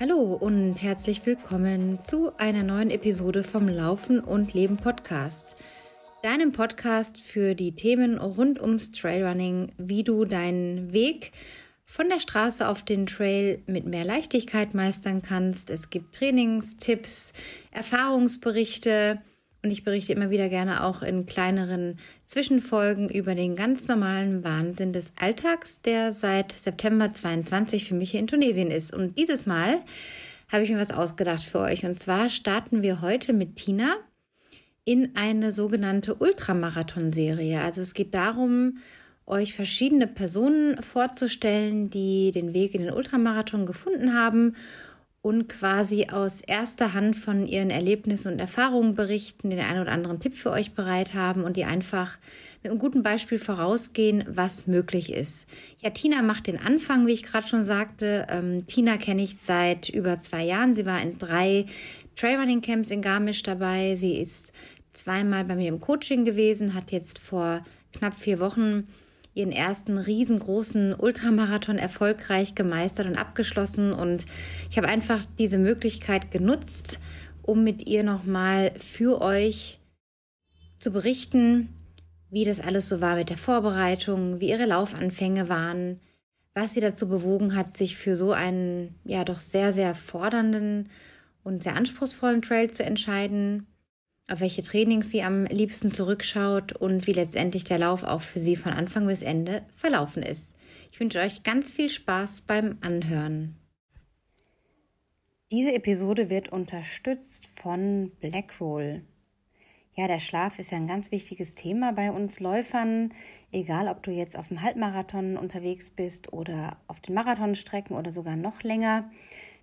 Hallo und herzlich willkommen zu einer neuen Episode vom Laufen und Leben Podcast. Deinem Podcast für die Themen rund ums Trailrunning, wie du deinen Weg von der Straße auf den Trail mit mehr Leichtigkeit meistern kannst. Es gibt Trainingstipps, Erfahrungsberichte und ich berichte immer wieder gerne auch in kleineren Zwischenfolgen über den ganz normalen Wahnsinn des Alltags, der seit September 22 für mich hier in Tunesien ist. Und dieses Mal habe ich mir was ausgedacht für euch. Und zwar starten wir heute mit Tina in eine sogenannte Ultramarathon-Serie. Also es geht darum, euch verschiedene Personen vorzustellen, die den Weg in den Ultramarathon gefunden haben und quasi aus erster Hand von ihren Erlebnissen und Erfahrungen berichten, den einen oder anderen Tipp für euch bereit haben und die einfach mit einem guten Beispiel vorausgehen, was möglich ist. Ja, Tina macht den Anfang, wie ich gerade schon sagte. Ähm, Tina kenne ich seit über zwei Jahren. Sie war in drei Trailrunning Camps in Garmisch dabei. Sie ist zweimal bei mir im Coaching gewesen, hat jetzt vor knapp vier Wochen ihren ersten riesengroßen Ultramarathon erfolgreich gemeistert und abgeschlossen. Und ich habe einfach diese Möglichkeit genutzt, um mit ihr nochmal für euch zu berichten, wie das alles so war mit der Vorbereitung, wie ihre Laufanfänge waren, was sie dazu bewogen hat, sich für so einen ja doch sehr, sehr fordernden und sehr anspruchsvollen Trail zu entscheiden auf welche Trainings sie am liebsten zurückschaut und wie letztendlich der Lauf auch für sie von Anfang bis Ende verlaufen ist. Ich wünsche euch ganz viel Spaß beim Anhören. Diese Episode wird unterstützt von Blackroll. Ja, der Schlaf ist ja ein ganz wichtiges Thema bei uns Läufern, egal ob du jetzt auf dem Halbmarathon unterwegs bist oder auf den Marathonstrecken oder sogar noch länger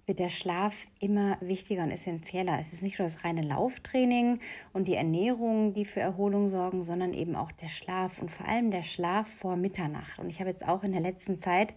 wird der Schlaf immer wichtiger und essentieller. Es ist nicht nur das reine Lauftraining und die Ernährung, die für Erholung sorgen, sondern eben auch der Schlaf und vor allem der Schlaf vor Mitternacht. Und ich habe jetzt auch in der letzten Zeit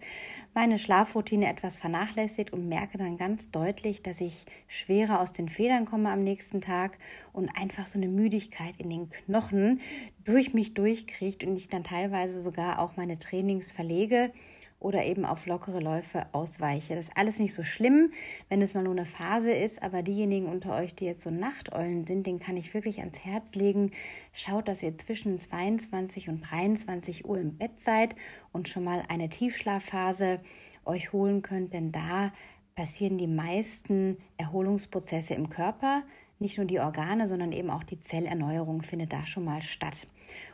meine Schlafroutine etwas vernachlässigt und merke dann ganz deutlich, dass ich schwerer aus den Federn komme am nächsten Tag und einfach so eine Müdigkeit in den Knochen durch mich durchkriegt und ich dann teilweise sogar auch meine Trainings verlege oder eben auf lockere Läufe ausweiche. Das ist alles nicht so schlimm, wenn es mal nur eine Phase ist, aber diejenigen unter euch, die jetzt so Nachteulen sind, den kann ich wirklich ans Herz legen. Schaut, dass ihr zwischen 22 und 23 Uhr im Bett seid und schon mal eine Tiefschlafphase euch holen könnt, denn da passieren die meisten Erholungsprozesse im Körper. Nicht nur die Organe, sondern eben auch die Zellerneuerung findet da schon mal statt.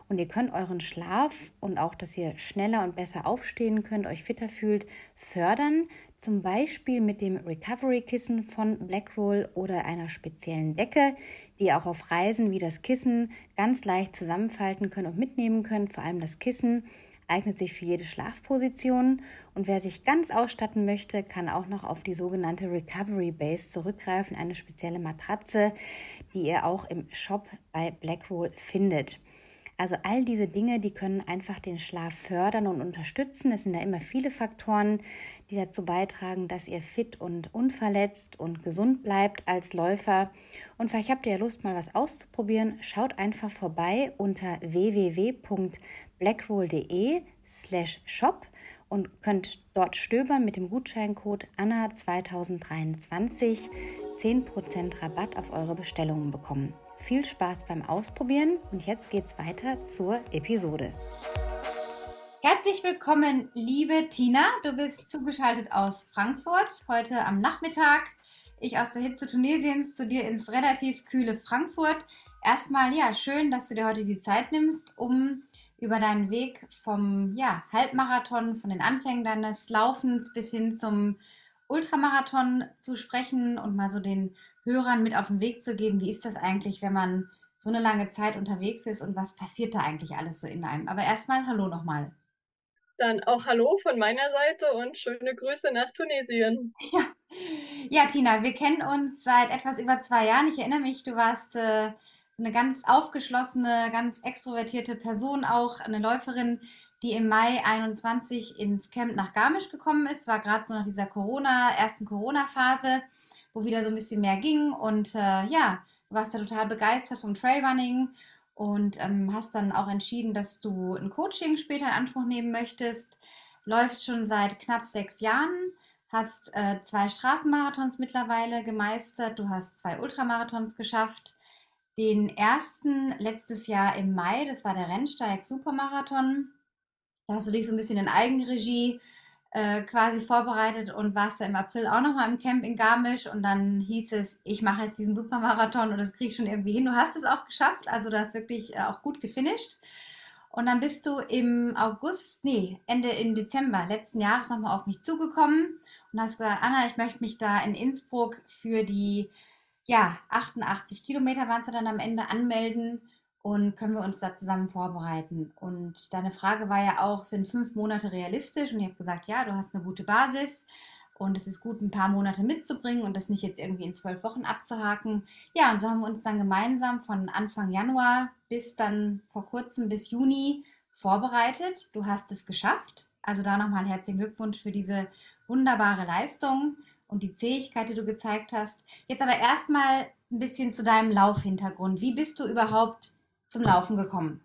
Und ihr könnt euren Schlaf und auch, dass ihr schneller und besser aufstehen könnt, euch fitter fühlt, fördern. Zum Beispiel mit dem Recovery-Kissen von Blackroll oder einer speziellen Decke, die ihr auch auf Reisen wie das Kissen ganz leicht zusammenfalten könnt und mitnehmen könnt. Vor allem das Kissen eignet sich für jede Schlafposition. Und wer sich ganz ausstatten möchte, kann auch noch auf die sogenannte Recovery Base zurückgreifen, eine spezielle Matratze, die ihr auch im Shop bei Blackroll findet. Also all diese Dinge, die können einfach den Schlaf fördern und unterstützen. Es sind da immer viele Faktoren, die dazu beitragen, dass ihr fit und unverletzt und gesund bleibt als Läufer. Und vielleicht habt ihr ja Lust, mal was auszuprobieren. Schaut einfach vorbei unter www.blackroll.de slash shop und könnt dort stöbern mit dem Gutscheincode ANNA2023 10% Rabatt auf eure Bestellungen bekommen. Viel Spaß beim Ausprobieren und jetzt geht's weiter zur Episode. Herzlich willkommen, liebe Tina. Du bist zugeschaltet aus Frankfurt heute am Nachmittag. Ich aus der Hitze Tunesiens zu dir ins relativ kühle Frankfurt. Erstmal, ja, schön, dass du dir heute die Zeit nimmst, um über deinen Weg vom ja, Halbmarathon, von den Anfängen deines Laufens bis hin zum Ultramarathon zu sprechen und mal so den Hörern mit auf den Weg zu geben, wie ist das eigentlich, wenn man so eine lange Zeit unterwegs ist und was passiert da eigentlich alles so in einem. Aber erstmal Hallo nochmal. Dann auch Hallo von meiner Seite und schöne Grüße nach Tunesien. Ja. ja, Tina, wir kennen uns seit etwas über zwei Jahren. Ich erinnere mich, du warst äh, eine ganz aufgeschlossene, ganz extrovertierte Person auch, eine Läuferin, die im Mai 21 ins Camp nach Garmisch gekommen ist. War gerade so nach dieser Corona, ersten Corona-Phase wo wieder so ein bisschen mehr ging. Und äh, ja, du warst ja total begeistert vom Trailrunning und ähm, hast dann auch entschieden, dass du ein Coaching später in Anspruch nehmen möchtest. läufst schon seit knapp sechs Jahren, hast äh, zwei Straßenmarathons mittlerweile gemeistert, du hast zwei Ultramarathons geschafft. Den ersten letztes Jahr im Mai, das war der Rennsteig Supermarathon. Da hast du dich so ein bisschen in Eigenregie äh, quasi vorbereitet und warst im April auch nochmal im Camp in Garmisch und dann hieß es, ich mache jetzt diesen Supermarathon und das kriege ich schon irgendwie hin. Du hast es auch geschafft, also du hast wirklich äh, auch gut gefinisht. Und dann bist du im August, nee, Ende im Dezember letzten Jahres nochmal auf mich zugekommen und hast gesagt, Anna, ich möchte mich da in Innsbruck für die, ja, 88 Kilometer waren es dann am Ende anmelden und können wir uns da zusammen vorbereiten? Und deine Frage war ja auch, sind fünf Monate realistisch? Und ich habe gesagt, ja, du hast eine gute Basis und es ist gut, ein paar Monate mitzubringen und das nicht jetzt irgendwie in zwölf Wochen abzuhaken. Ja, und so haben wir uns dann gemeinsam von Anfang Januar bis dann vor kurzem bis Juni vorbereitet. Du hast es geschafft. Also da nochmal herzlichen Glückwunsch für diese wunderbare Leistung und die Zähigkeit, die du gezeigt hast. Jetzt aber erstmal ein bisschen zu deinem Laufhintergrund. Wie bist du überhaupt zum Laufen gekommen?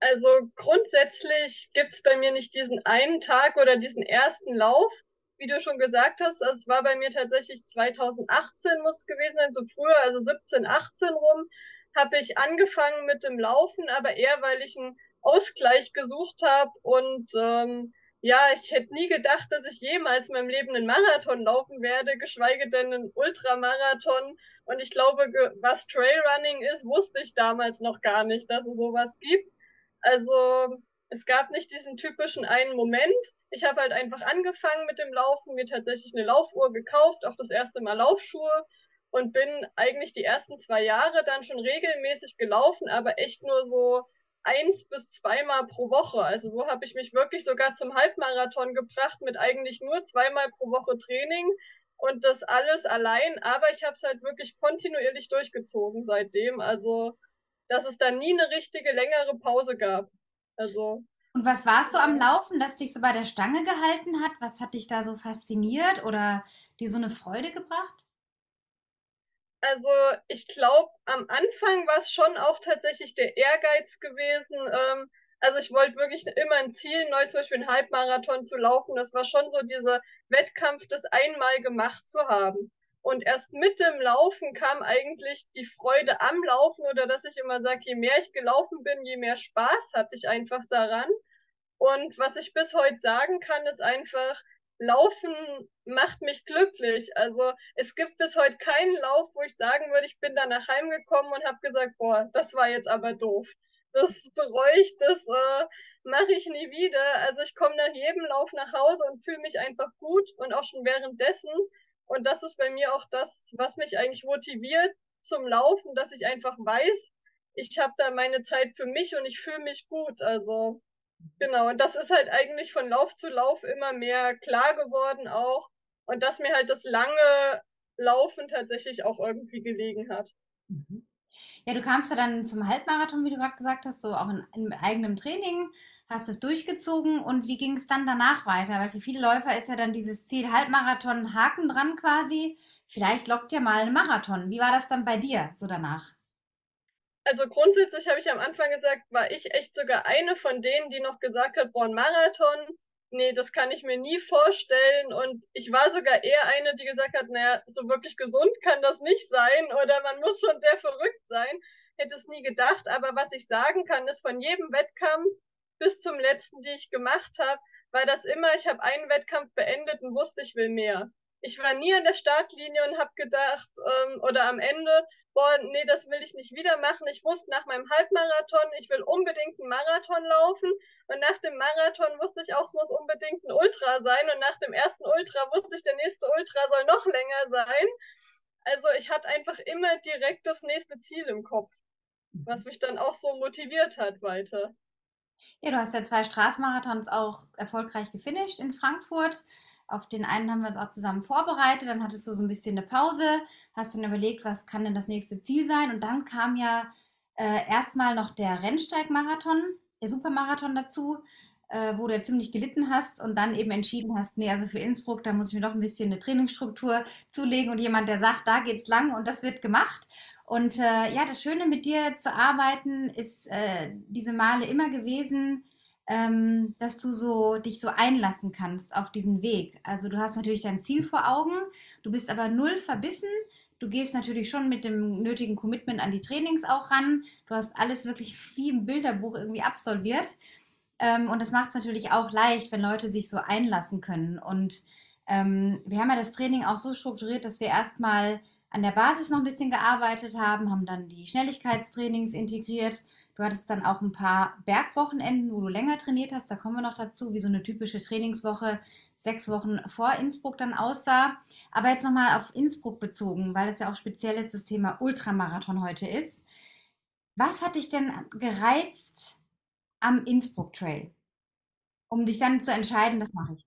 Also grundsätzlich gibt es bei mir nicht diesen einen Tag oder diesen ersten Lauf, wie du schon gesagt hast. Also es war bei mir tatsächlich 2018 muss es gewesen sein, so früher, also 17, 18 rum, habe ich angefangen mit dem Laufen, aber eher weil ich einen Ausgleich gesucht habe und ähm, ja, ich hätte nie gedacht, dass ich jemals in meinem Leben einen Marathon laufen werde, geschweige denn einen Ultramarathon. Und ich glaube, was Trailrunning ist, wusste ich damals noch gar nicht, dass es sowas gibt. Also es gab nicht diesen typischen einen Moment. Ich habe halt einfach angefangen mit dem Laufen, mir tatsächlich eine Laufuhr gekauft, auch das erste Mal Laufschuhe und bin eigentlich die ersten zwei Jahre dann schon regelmäßig gelaufen, aber echt nur so eins bis zweimal pro Woche. Also so habe ich mich wirklich sogar zum Halbmarathon gebracht mit eigentlich nur zweimal pro Woche Training und das alles allein. Aber ich habe es halt wirklich kontinuierlich durchgezogen seitdem. Also dass es da nie eine richtige längere Pause gab. Also und was warst du am Laufen, das dich so bei der Stange gehalten hat? Was hat dich da so fasziniert oder dir so eine Freude gebracht? Also ich glaube, am Anfang war es schon auch tatsächlich der Ehrgeiz gewesen. Ähm, also ich wollte wirklich immer ein Ziel, neu zum Beispiel einen Halbmarathon zu laufen. Das war schon so dieser Wettkampf, das einmal gemacht zu haben. Und erst mit dem Laufen kam eigentlich die Freude am Laufen oder dass ich immer sage, je mehr ich gelaufen bin, je mehr Spaß hatte ich einfach daran. Und was ich bis heute sagen kann, ist einfach, Laufen macht mich glücklich. Also es gibt bis heute keinen Lauf, wo ich sagen würde, ich bin danach heimgekommen und habe gesagt, boah, das war jetzt aber doof. Das bereue ich, das äh, mache ich nie wieder. Also ich komme nach jedem Lauf nach Hause und fühle mich einfach gut und auch schon währenddessen. Und das ist bei mir auch das, was mich eigentlich motiviert zum Laufen, dass ich einfach weiß, ich habe da meine Zeit für mich und ich fühle mich gut. Also Genau, und das ist halt eigentlich von Lauf zu Lauf immer mehr klar geworden auch. Und dass mir halt das lange Laufen tatsächlich auch irgendwie gelegen hat. Mhm. Ja, du kamst ja dann zum Halbmarathon, wie du gerade gesagt hast, so auch in, in eigenem Training, hast es durchgezogen und wie ging es dann danach weiter? Weil für viele Läufer ist ja dann dieses Ziel Halbmarathon Haken dran quasi. Vielleicht lockt ja mal ein Marathon. Wie war das dann bei dir so danach? also grundsätzlich habe ich am Anfang gesagt, war ich echt sogar eine von denen, die noch gesagt hat, boah, ein Marathon, nee, das kann ich mir nie vorstellen. Und ich war sogar eher eine, die gesagt hat, naja, so wirklich gesund kann das nicht sein oder man muss schon sehr verrückt sein. Hätte es nie gedacht. Aber was ich sagen kann, ist von jedem Wettkampf bis zum letzten, die ich gemacht habe, war das immer, ich habe einen Wettkampf beendet und wusste, ich will mehr ich war nie an der Startlinie und habe gedacht, ähm, oder am Ende, boah, nee, das will ich nicht wieder machen. Ich wusste nach meinem Halbmarathon, ich will unbedingt einen Marathon laufen. Und nach dem Marathon wusste ich auch, es muss unbedingt ein Ultra sein. Und nach dem ersten Ultra wusste ich, der nächste Ultra soll noch länger sein. Also ich hatte einfach immer direkt das nächste Ziel im Kopf, was mich dann auch so motiviert hat weiter. Ja, du hast ja zwei Straßenmarathons auch erfolgreich gefinisht in Frankfurt. Auf den einen haben wir uns auch zusammen vorbereitet, dann hattest du so ein bisschen eine Pause, hast dann überlegt, was kann denn das nächste Ziel sein? Und dann kam ja äh, erstmal noch der Rennsteigmarathon, der Supermarathon dazu, äh, wo du ja ziemlich gelitten hast und dann eben entschieden hast, nee, also für Innsbruck, da muss ich mir doch ein bisschen eine Trainingsstruktur zulegen und jemand, der sagt, da geht's lang und das wird gemacht. Und äh, ja, das Schöne mit dir zu arbeiten ist äh, diese Male immer gewesen, ähm, dass du so dich so einlassen kannst auf diesen Weg. Also du hast natürlich dein Ziel vor Augen, du bist aber null verbissen. Du gehst natürlich schon mit dem nötigen Commitment an die Trainings auch ran. Du hast alles wirklich wie im Bilderbuch irgendwie absolviert. Ähm, und das macht es natürlich auch leicht, wenn Leute sich so einlassen können. Und ähm, wir haben ja das Training auch so strukturiert, dass wir erstmal an der Basis noch ein bisschen gearbeitet haben, haben dann die Schnelligkeitstrainings integriert. Du hattest dann auch ein paar Bergwochenenden, wo du länger trainiert hast. Da kommen wir noch dazu, wie so eine typische Trainingswoche sechs Wochen vor Innsbruck dann aussah. Aber jetzt nochmal auf Innsbruck bezogen, weil es ja auch speziell jetzt das Thema Ultramarathon heute ist. Was hat dich denn gereizt am Innsbruck Trail, um dich dann zu entscheiden, das mache ich?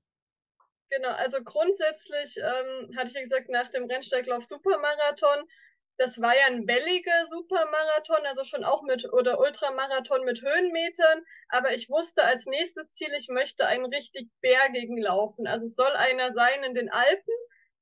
Genau, also grundsätzlich ähm, hatte ich ja gesagt, nach dem Rennsteiglauf Supermarathon, das war ja ein welliger Supermarathon, also schon auch mit oder Ultramarathon mit Höhenmetern, aber ich wusste als nächstes Ziel, ich möchte einen richtig bergigen laufen. Also es soll einer sein in den Alpen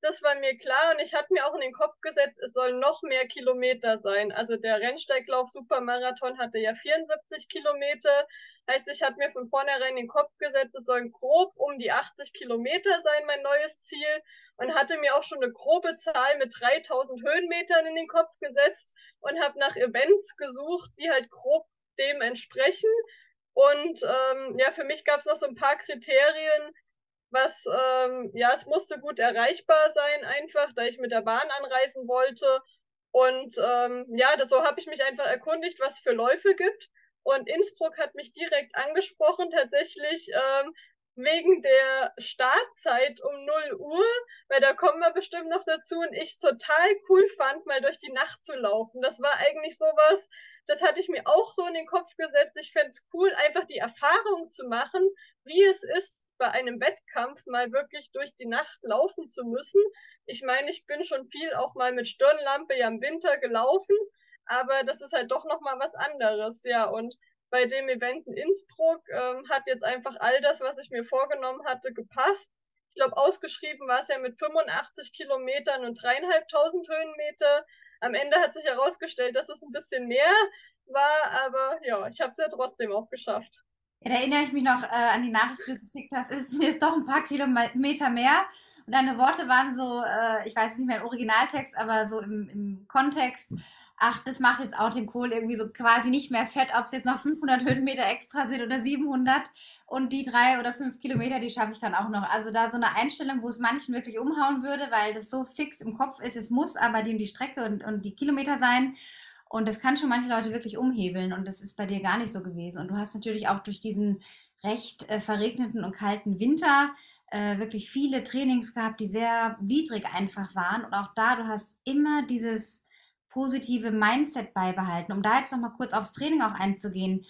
das war mir klar und ich hatte mir auch in den Kopf gesetzt, es sollen noch mehr Kilometer sein. Also der Rennsteiglauf Supermarathon hatte ja 74 Kilometer. Heißt, ich hatte mir von vornherein in den Kopf gesetzt, es sollen grob um die 80 Kilometer sein, mein neues Ziel. Und hatte mir auch schon eine grobe Zahl mit 3000 Höhenmetern in den Kopf gesetzt und habe nach Events gesucht, die halt grob dem entsprechen. Und ähm, ja, für mich gab es noch so ein paar Kriterien, was, ähm, ja, es musste gut erreichbar sein, einfach, da ich mit der Bahn anreisen wollte. Und ähm, ja, das, so habe ich mich einfach erkundigt, was für Läufe gibt. Und Innsbruck hat mich direkt angesprochen, tatsächlich ähm, wegen der Startzeit um 0 Uhr, weil da kommen wir bestimmt noch dazu und ich total cool fand, mal durch die Nacht zu laufen. Das war eigentlich sowas, das hatte ich mir auch so in den Kopf gesetzt. Ich fände es cool, einfach die Erfahrung zu machen, wie es ist, bei einem Wettkampf mal wirklich durch die Nacht laufen zu müssen. Ich meine, ich bin schon viel auch mal mit Stirnlampe ja im Winter gelaufen, aber das ist halt doch nochmal was anderes, ja. Und bei dem Event in Innsbruck ähm, hat jetzt einfach all das, was ich mir vorgenommen hatte, gepasst. Ich glaube, ausgeschrieben war es ja mit 85 Kilometern und dreieinhalbtausend Höhenmeter. Am Ende hat sich herausgestellt, dass es ein bisschen mehr war, aber ja, ich habe es ja trotzdem auch geschafft. Ja, da erinnere ich mich noch äh, an die Nachricht, die du geschickt hast. Es ist jetzt doch ein paar Kilometer mehr. Und deine Worte waren so, äh, ich weiß nicht mehr im Originaltext, aber so im, im Kontext, ach, das macht jetzt auch den Kohl irgendwie so quasi nicht mehr fett, ob es jetzt noch 500 Höhenmeter extra sind oder 700. Und die drei oder fünf Kilometer, die schaffe ich dann auch noch. Also da so eine Einstellung, wo es manchen wirklich umhauen würde, weil das so fix im Kopf ist, es muss aber dem die Strecke und, und die Kilometer sein. Und das kann schon manche Leute wirklich umhebeln und das ist bei dir gar nicht so gewesen. Und du hast natürlich auch durch diesen recht äh, verregneten und kalten Winter äh, wirklich viele Trainings gehabt, die sehr widrig einfach waren. Und auch da, du hast immer dieses positive Mindset beibehalten. Um da jetzt nochmal kurz aufs Training auch einzugehen.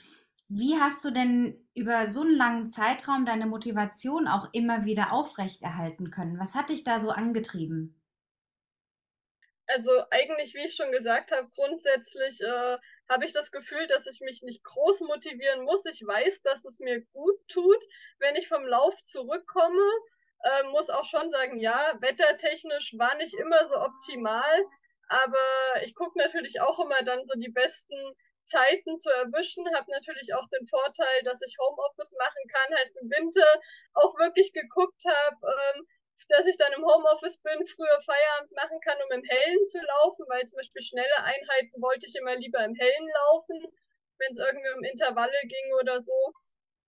Wie hast du denn über so einen langen Zeitraum deine Motivation auch immer wieder aufrechterhalten können? Was hat dich da so angetrieben? Also eigentlich, wie ich schon gesagt habe, grundsätzlich äh, habe ich das Gefühl, dass ich mich nicht groß motivieren muss. Ich weiß, dass es mir gut tut, wenn ich vom Lauf zurückkomme. Äh, muss auch schon sagen, ja, wettertechnisch war nicht immer so optimal, aber ich gucke natürlich auch immer dann so die besten Zeiten zu erwischen, habe natürlich auch den Vorteil, dass ich Homeoffice machen kann, heißt im Winter auch wirklich geguckt habe, ähm, dass ich dann im Homeoffice bin, früher Feierabend machen kann, um im Hellen zu laufen, weil zum Beispiel schnelle Einheiten wollte ich immer lieber im Hellen laufen, wenn es irgendwie um Intervalle ging oder so.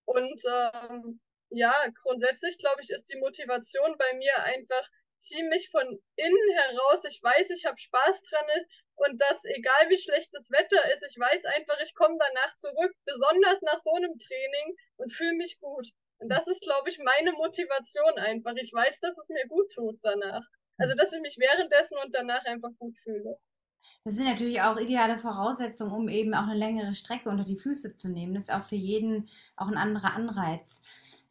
Und ähm, ja, grundsätzlich glaube ich, ist die Motivation bei mir einfach ziemlich von innen heraus. Ich weiß, ich habe Spaß dran und dass egal wie schlecht das Wetter ist, ich weiß einfach, ich komme danach zurück, besonders nach so einem Training und fühle mich gut. Und das ist, glaube ich, meine Motivation einfach. Ich weiß, dass es mir gut tut danach. Also, dass ich mich währenddessen und danach einfach gut fühle. Das sind natürlich auch ideale Voraussetzungen, um eben auch eine längere Strecke unter die Füße zu nehmen. Das ist auch für jeden auch ein anderer Anreiz.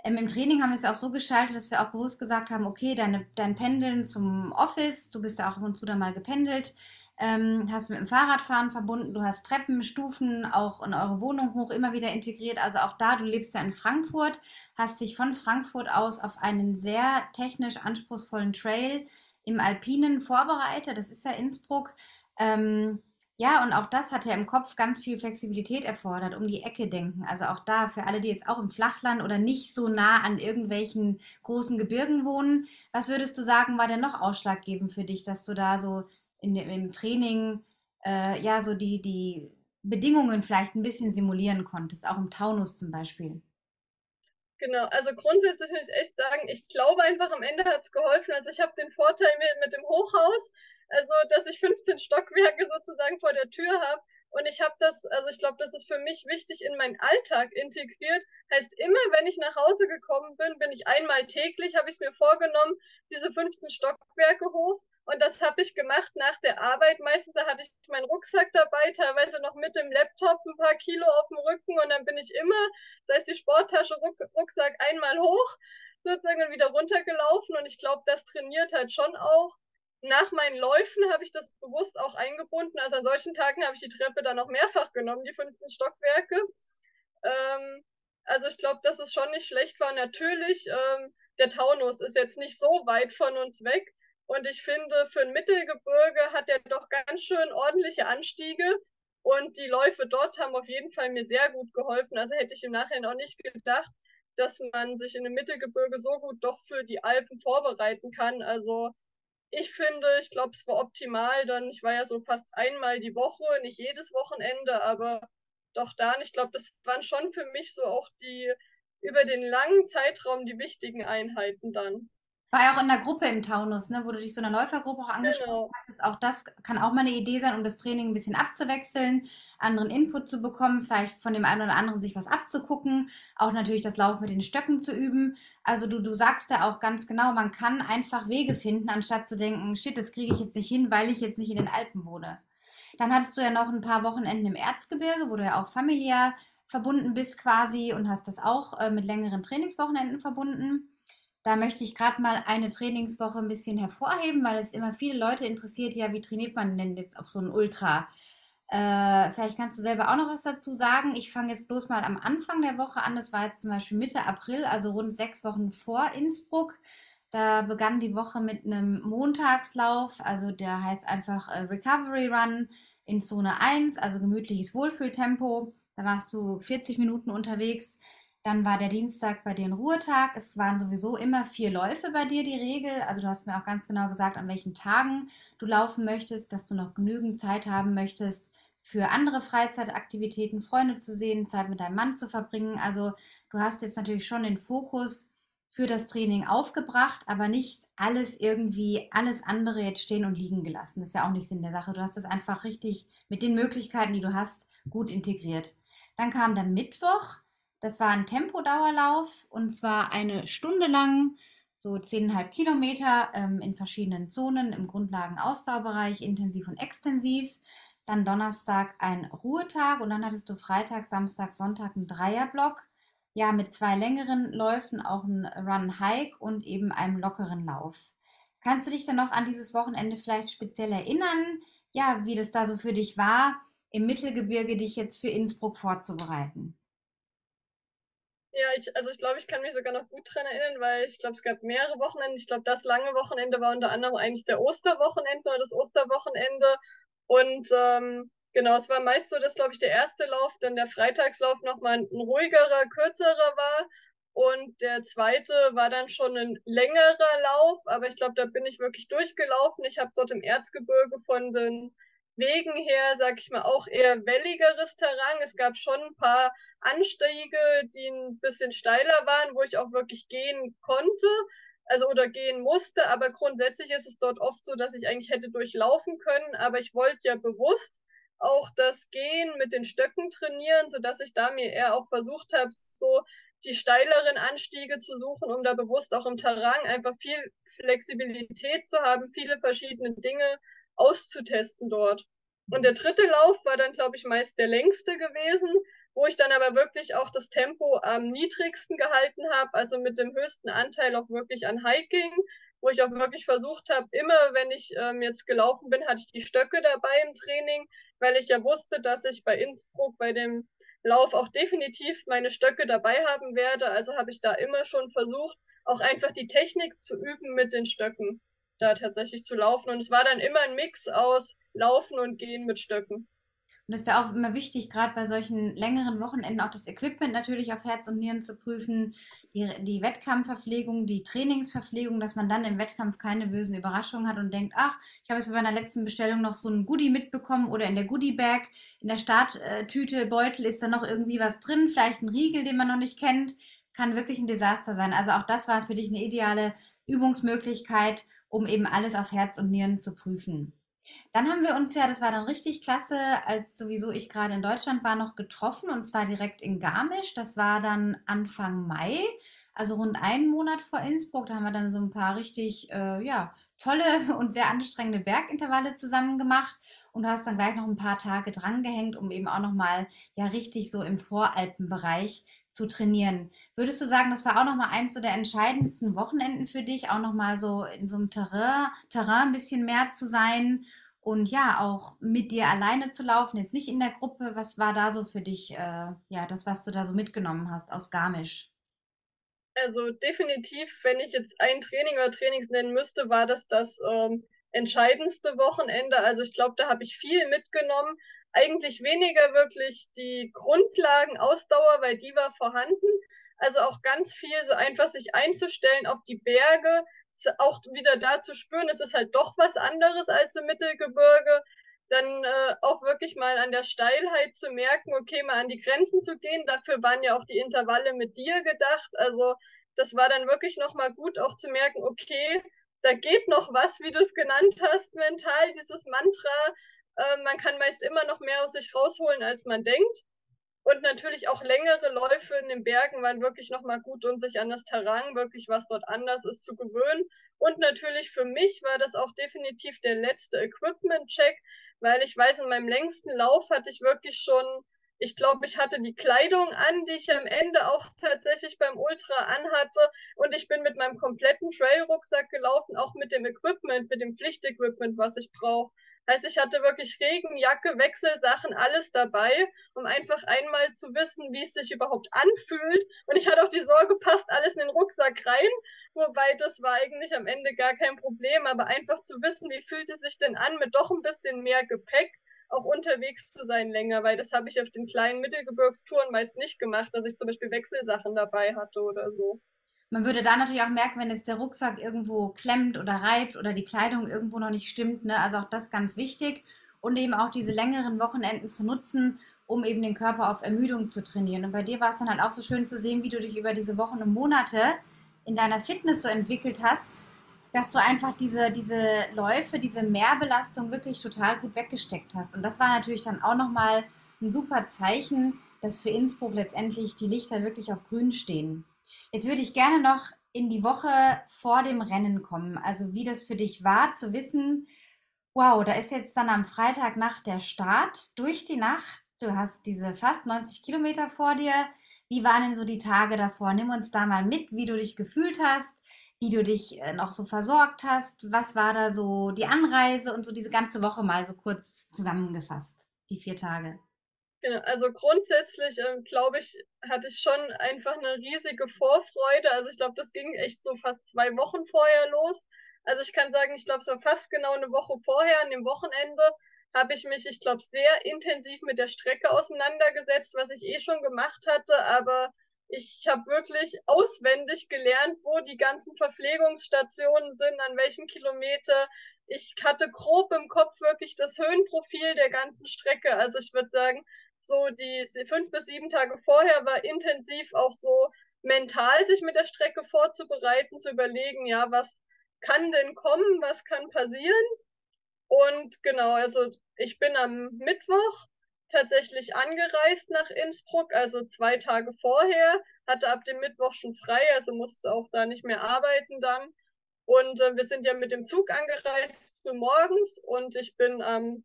Ähm, Im Training haben wir es auch so gestaltet, dass wir auch bewusst gesagt haben, okay, deine, dein Pendeln zum Office, du bist ja auch ab und zu da mal gependelt, ähm, hast mit dem Fahrradfahren verbunden, du hast Treppen, Stufen auch in eure Wohnung hoch immer wieder integriert. Also auch da, du lebst ja in Frankfurt, hast dich von Frankfurt aus auf einen sehr technisch anspruchsvollen Trail im Alpinen vorbereitet. Das ist ja Innsbruck. Ähm, Ja, und auch das hat ja im Kopf ganz viel Flexibilität erfordert, um die Ecke denken. Also auch da, für alle, die jetzt auch im Flachland oder nicht so nah an irgendwelchen großen Gebirgen wohnen, was würdest du sagen, war denn noch ausschlaggebend für dich, dass du da so in, dem- im Training äh, ja so die, die Bedingungen vielleicht ein bisschen simulieren konntest, auch im Taunus zum Beispiel? Genau, also grundsätzlich muss ich echt sagen, ich glaube einfach am Ende hat es geholfen. Also ich habe den Vorteil mit, mit dem Hochhaus, also dass ich 15 Stockwerke sozusagen vor der Tür habe. Und ich habe das, also ich glaube, das ist für mich wichtig in meinen Alltag integriert. Heißt, immer wenn ich nach Hause gekommen bin, bin ich einmal täglich, habe ich es mir vorgenommen, diese 15 Stockwerke hoch. Und das habe ich gemacht nach der Arbeit. Meistens hatte ich meinen Rucksack dabei, teilweise noch mit dem Laptop ein paar Kilo auf dem Rücken und dann bin ich immer, sei es die Sporttasche, Ruck, Rucksack einmal hoch, sozusagen wieder runtergelaufen und ich glaube, das trainiert halt schon auch. Nach meinen Läufen habe ich das bewusst auch eingebunden. Also an solchen Tagen habe ich die Treppe dann auch mehrfach genommen, die 15 Stockwerke. Ähm, also ich glaube, dass es schon nicht schlecht war. Natürlich, ähm, der Taunus ist jetzt nicht so weit von uns weg. Und ich finde, für ein Mittelgebirge hat er doch ganz schön ordentliche Anstiege. Und die Läufe dort haben auf jeden Fall mir sehr gut geholfen. Also hätte ich im Nachhinein auch nicht gedacht, dass man sich in einem Mittelgebirge so gut doch für die Alpen vorbereiten kann. Also ich finde, ich glaube, es war optimal. Dann, ich war ja so fast einmal die Woche, nicht jedes Wochenende, aber doch dann. Ich glaube, das waren schon für mich so auch die über den langen Zeitraum die wichtigen Einheiten dann. War ja auch in der Gruppe im Taunus, ne, wo du dich so einer Läufergruppe auch angeschlossen Genau. hattest. Auch das kann auch mal eine Idee sein, um das Training ein bisschen abzuwechseln, anderen Input zu bekommen, vielleicht von dem einen oder anderen sich was abzugucken, auch natürlich das Laufen mit den Stöcken zu üben. Also du, du sagst ja auch ganz genau, man kann einfach Wege finden, anstatt zu denken, shit, das kriege ich jetzt nicht hin, weil ich jetzt nicht in den Alpen wohne. Dann hattest du ja noch ein paar Wochenenden im Erzgebirge, wo du ja auch familiär verbunden bist quasi und hast das auch äh, mit längeren Trainingswochenenden verbunden. Da möchte ich gerade mal eine Trainingswoche ein bisschen hervorheben, weil es immer viele Leute interessiert, ja, wie trainiert man denn jetzt auf so ein Ultra? Äh, vielleicht kannst du selber auch noch was dazu sagen. Ich fange jetzt bloß mal am Anfang der Woche an. Das war jetzt zum Beispiel Mitte April, also rund sechs Wochen vor Innsbruck. Da begann die Woche mit einem Montagslauf, also der heißt einfach äh, Recovery Run in Zone eins, also gemütliches Wohlfühltempo. Da warst du 40 Minuten unterwegs. Dann war der Dienstag bei dir ein Ruhetag. Es waren sowieso immer vier Läufe bei dir die Regel. Also du hast mir auch ganz genau gesagt, an welchen Tagen du laufen möchtest, dass du noch genügend Zeit haben möchtest für andere Freizeitaktivitäten, Freunde zu sehen, Zeit mit deinem Mann zu verbringen. Also du hast jetzt natürlich schon den Fokus für das Training aufgebracht, aber nicht alles irgendwie, alles andere jetzt stehen und liegen gelassen. Das ist ja auch nicht Sinn der Sache. Du hast das einfach richtig mit den Möglichkeiten, die du hast, gut integriert. Dann kam der Mittwoch. Das war ein Tempodauerlauf und zwar eine Stunde lang, so 10,5 Kilometer ähm, in verschiedenen Zonen im Grundlagen-Ausdauerbereich, intensiv und extensiv. Dann Donnerstag ein Ruhetag und dann hattest du Freitag, Samstag, Sonntag einen Dreierblock. Ja, mit zwei längeren Läufen, auch ein Run-Hike und eben einem lockeren Lauf. Kannst du dich dann noch an dieses Wochenende vielleicht speziell erinnern? Ja, wie das da so für dich war, im Mittelgebirge dich jetzt für Innsbruck vorzubereiten? Ich, also ich glaube, ich kann mich sogar noch gut dran erinnern, weil ich glaube, es gab mehrere Wochenende. Ich glaube, das lange Wochenende war unter anderem eigentlich der Osterwochenende oder das Osterwochenende. Und ähm, genau, es war meist so, dass, glaube ich, der erste Lauf, dann der Freitagslauf nochmal ein ruhigerer, kürzerer war. Und der zweite war dann schon ein längerer Lauf, aber ich glaube, da bin ich wirklich durchgelaufen. Ich habe dort im Erzgebirge von den Wegen her, sag ich mal, auch eher welligeres Terrain. Es gab schon ein paar Anstiege, die ein bisschen steiler waren, wo ich auch wirklich gehen konnte, also oder gehen musste. Aber grundsätzlich ist es dort oft so, dass ich eigentlich hätte durchlaufen können. Aber ich wollte ja bewusst auch das Gehen mit den Stöcken trainieren, sodass ich da mir eher auch versucht habe, so die steileren Anstiege zu suchen, um da bewusst auch im Terrain einfach viel Flexibilität zu haben, viele verschiedene Dinge auszutesten dort. Und der dritte Lauf war dann, glaube ich, meist der längste gewesen, wo ich dann aber wirklich auch das Tempo am niedrigsten gehalten habe, also mit dem höchsten Anteil auch wirklich an Hiking, wo ich auch wirklich versucht habe, immer wenn ich ähm, jetzt gelaufen bin, hatte ich die Stöcke dabei im Training, weil ich ja wusste, dass ich bei Innsbruck bei dem Lauf auch definitiv meine Stöcke dabei haben werde. Also habe ich da immer schon versucht, auch einfach die Technik zu üben mit den Stöcken da tatsächlich zu laufen. Und es war dann immer ein Mix aus Laufen und Gehen mit Stöcken. Und es ist ja auch immer wichtig, gerade bei solchen längeren Wochenenden auch das Equipment natürlich auf Herz und Nieren zu prüfen, die, die Wettkampfverpflegung, die Trainingsverpflegung, dass man dann im Wettkampf keine bösen Überraschungen hat und denkt, ach, ich habe jetzt bei meiner letzten Bestellung noch so ein Goodie mitbekommen oder in der Goodie-Bag, in der Starttüte, Beutel ist da noch irgendwie was drin, vielleicht ein Riegel, den man noch nicht kennt, kann wirklich ein Desaster sein. Also auch das war für dich eine ideale Übungsmöglichkeit, um eben alles auf Herz und Nieren zu prüfen. Dann haben wir uns ja, das war dann richtig klasse, als sowieso ich gerade in Deutschland war, noch getroffen und zwar direkt in Garmisch. Das war dann Anfang Mai, also rund einen Monat vor Innsbruck. Da haben wir dann so ein paar richtig, äh, ja, tolle und sehr anstrengende Bergintervalle zusammen gemacht und du hast dann gleich noch ein paar Tage drangehängt, um eben auch nochmal ja richtig so im Voralpenbereich zu trainieren. Würdest du sagen, das war auch nochmal eins so der entscheidendsten Wochenenden für dich, auch nochmal so in so einem Terrain, Terrain ein bisschen mehr zu sein und ja, auch mit dir alleine zu laufen, jetzt nicht in der Gruppe. Was war da so für dich, äh, ja, das, was du da so mitgenommen hast aus Garmisch? Also definitiv, wenn ich jetzt ein Training oder Trainings nennen müsste, war das das ähm, entscheidendste Wochenende. Also ich glaube, da habe ich viel mitgenommen eigentlich weniger wirklich die Grundlagen Ausdauer, weil die war vorhanden. Also auch ganz viel so einfach sich einzustellen auf die Berge, auch wieder da zu spüren, es ist halt doch was anderes als im Mittelgebirge. Dann äh, auch wirklich mal an der Steilheit zu merken, okay, mal an die Grenzen zu gehen. Dafür waren ja auch die Intervalle mit dir gedacht. Also das war dann wirklich nochmal gut auch zu merken, okay, da geht noch was, wie du es genannt hast, mental, dieses Mantra, äh, man kann meist immer noch mehr aus sich rausholen, als man denkt. Und natürlich auch längere Läufe in den Bergen waren wirklich nochmal gut, um sich an das Terrain, wirklich was dort anders ist, zu gewöhnen. Und natürlich für mich war das auch definitiv der letzte Equipment-Check, weil ich weiß, in meinem längsten Lauf hatte ich wirklich schon, ich glaube, ich hatte die Kleidung an, die ich am Ende auch tatsächlich beim Ultra anhatte. Und ich bin mit meinem kompletten Trail-Rucksack gelaufen, auch mit dem Equipment, mit dem Pflichtequipment, was ich brauche. Heißt, ich hatte wirklich Regen, Jacke, Wechselsachen, alles dabei, um einfach einmal zu wissen, wie es sich überhaupt anfühlt. Und ich hatte auch die Sorge, passt alles in den Rucksack rein, wobei das war eigentlich am Ende gar kein Problem, aber einfach zu wissen, wie fühlt es sich denn an, mit doch ein bisschen mehr Gepäck auch unterwegs zu sein länger, weil das habe ich auf den kleinen Mittelgebirgstouren meist nicht gemacht, dass ich zum Beispiel Wechselsachen dabei hatte oder so. Man würde da natürlich auch merken, wenn jetzt der Rucksack irgendwo klemmt oder reibt oder die Kleidung irgendwo noch nicht stimmt. Ne? Also auch das ganz wichtig. Und eben auch diese längeren Wochenenden zu nutzen, um eben den Körper auf Ermüdung zu trainieren. Und bei dir war es dann halt auch so schön zu sehen, wie du dich über diese Wochen und Monate in deiner Fitness so entwickelt hast, dass du einfach diese, diese Läufe, diese Mehrbelastung wirklich total gut weggesteckt hast. Und das war natürlich dann auch nochmal ein super Zeichen, dass für Innsbruck letztendlich die Lichter wirklich auf grün stehen. Jetzt würde ich gerne noch in die Woche vor dem Rennen kommen. Also wie das für dich war, zu wissen, wow, da ist jetzt dann am Freitag nach der Start durch die Nacht. Du hast diese fast 90 Kilometer vor dir. Wie waren denn so die Tage davor? Nimm uns da mal mit, wie du dich gefühlt hast, wie du dich äh, noch so versorgt hast. Was war da so die Anreise und so diese ganze Woche mal so kurz zusammengefasst, die vier Tage? Genau, also grundsätzlich ähm, glaube ich, hatte ich schon einfach eine riesige Vorfreude. Also ich glaube, das ging echt so fast zwei Wochen vorher los. Also ich kann sagen, ich glaube, so fast genau eine Woche vorher, an dem Wochenende, habe ich mich, ich glaube, sehr intensiv mit der Strecke auseinandergesetzt, was ich eh schon gemacht hatte, aber ich habe wirklich auswendig gelernt, wo die ganzen Verpflegungsstationen sind, an welchem Kilometer. Ich hatte grob im Kopf wirklich das Höhenprofil der ganzen Strecke. Also ich würde sagen, so die fünf bis sieben Tage vorher war intensiv auch so mental sich mit der Strecke vorzubereiten, zu überlegen, ja, was kann denn kommen, was kann passieren. Und genau, also ich bin am Mittwoch tatsächlich angereist nach Innsbruck, also zwei Tage vorher, hatte ab dem Mittwoch schon frei, also musste auch da nicht mehr arbeiten dann. Und äh, wir sind ja mit dem Zug angereist früh morgens und ich bin am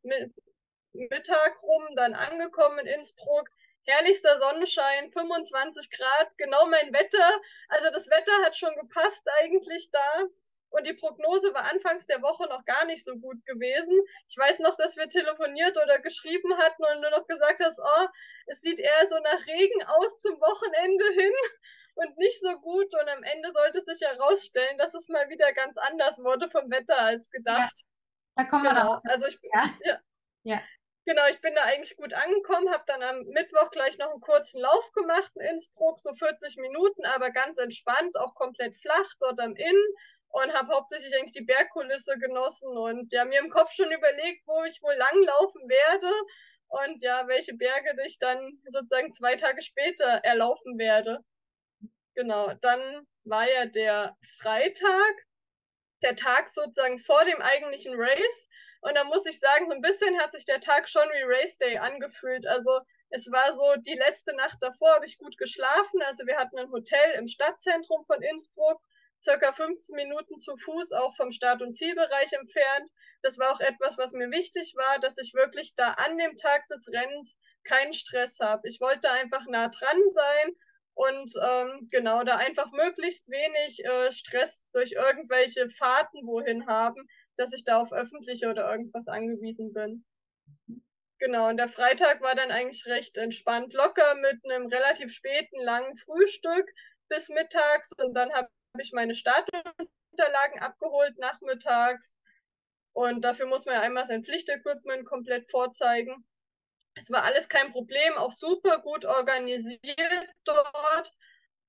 Mittag rum dann angekommen in Innsbruck. Herrlichster Sonnenschein, 25 Grad, genau mein Wetter. Also das Wetter hat schon gepasst eigentlich da. Und die Prognose war anfangs der Woche noch gar nicht so gut gewesen. Ich weiß noch, dass wir telefoniert oder geschrieben hatten und du noch gesagt hast, oh, es sieht eher so nach Regen aus zum Wochenende hin und nicht so gut. Und am Ende sollte sich herausstellen, dass es mal wieder ganz anders wurde vom Wetter als gedacht. Ja, da kommen genau. wir drauf. Also ich, ja. ja. ja genau, ich bin da eigentlich gut angekommen, habe dann am Mittwoch gleich noch einen kurzen Lauf gemacht in Innsbruck, so 40 Minuten, aber ganz entspannt, auch komplett flach dort am Inn und habe hauptsächlich eigentlich die Bergkulisse genossen und ja, mir im Kopf schon überlegt, wo ich wohl langlaufen werde und ja, welche Berge ich dann sozusagen zwei Tage später erlaufen werde. Genau, dann war ja der Freitag, der Tag sozusagen vor dem eigentlichen Race und da muss ich sagen, so ein bisschen hat sich der Tag schon wie Race Day angefühlt. Also es war so, die letzte Nacht davor habe ich gut geschlafen. Also wir hatten ein Hotel im Stadtzentrum von Innsbruck circa 15 Minuten zu Fuß auch vom Start- und Zielbereich entfernt. Das war auch etwas, was mir wichtig war, dass ich wirklich da an dem Tag des Rennens keinen Stress habe. Ich wollte einfach nah dran sein und ähm, genau da einfach möglichst wenig äh, Stress durch irgendwelche Fahrten wohin haben, dass ich da auf öffentliche oder irgendwas angewiesen bin. Genau, und der Freitag war dann eigentlich recht entspannt, locker mit einem relativ späten, langen Frühstück bis mittags und dann habe ich meine Startunterlagen abgeholt nachmittags. Und dafür muss man ja einmal sein Pflichtequipment komplett vorzeigen. Es war alles kein Problem, auch super gut organisiert dort.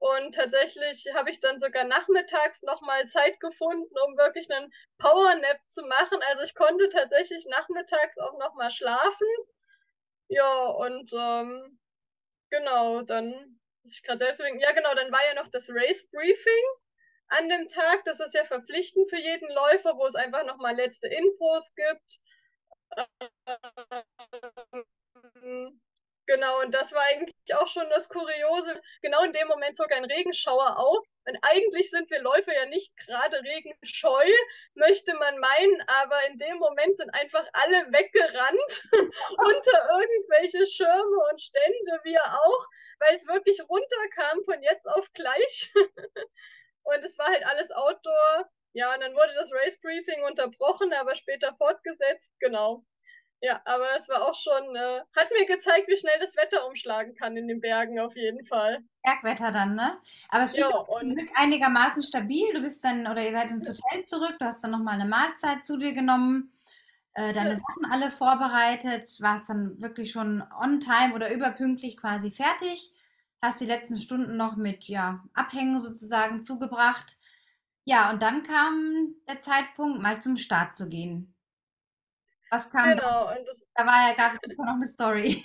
Und tatsächlich habe ich dann sogar nachmittags nochmal Zeit gefunden, um wirklich einen Powernap zu machen. Also ich konnte tatsächlich nachmittags auch nochmal schlafen. Ja, und ähm, genau, dann ich gerade deswegen, ja genau, dann war ja noch das Race Briefing an dem Tag. Das ist ja verpflichtend für jeden Läufer, wo es einfach nochmal letzte Infos gibt. Genau, und das war eigentlich auch schon das Kuriose. Genau in dem Moment zog ein Regenschauer auf. Und eigentlich sind wir Läufer ja nicht gerade regenscheu, möchte man meinen, aber in dem Moment sind einfach alle weggerannt unter irgendwelche Schirme und Stände, wir auch, weil es wirklich runterkam von jetzt auf gleich. Und es war halt alles Outdoor. Ja, und dann wurde das Race Briefing unterbrochen, aber später fortgesetzt. Genau. Ja, aber es war auch schon, äh, hat mir gezeigt, wie schnell das Wetter umschlagen kann in den Bergen auf jeden Fall. Bergwetter dann, ne? Aber es lief und einigermaßen stabil. Du bist dann, oder ihr seid ins Hotel zurück, du hast dann nochmal eine Mahlzeit zu dir genommen, äh, deine ja. Sachen alle vorbereitet, warst dann wirklich schon on time oder überpünktlich quasi fertig hast die letzten Stunden noch mit ja, Abhängen sozusagen zugebracht. Ja, und dann kam der Zeitpunkt, mal zum Start zu gehen. Was kam genau, da? da war ja gar noch eine Story.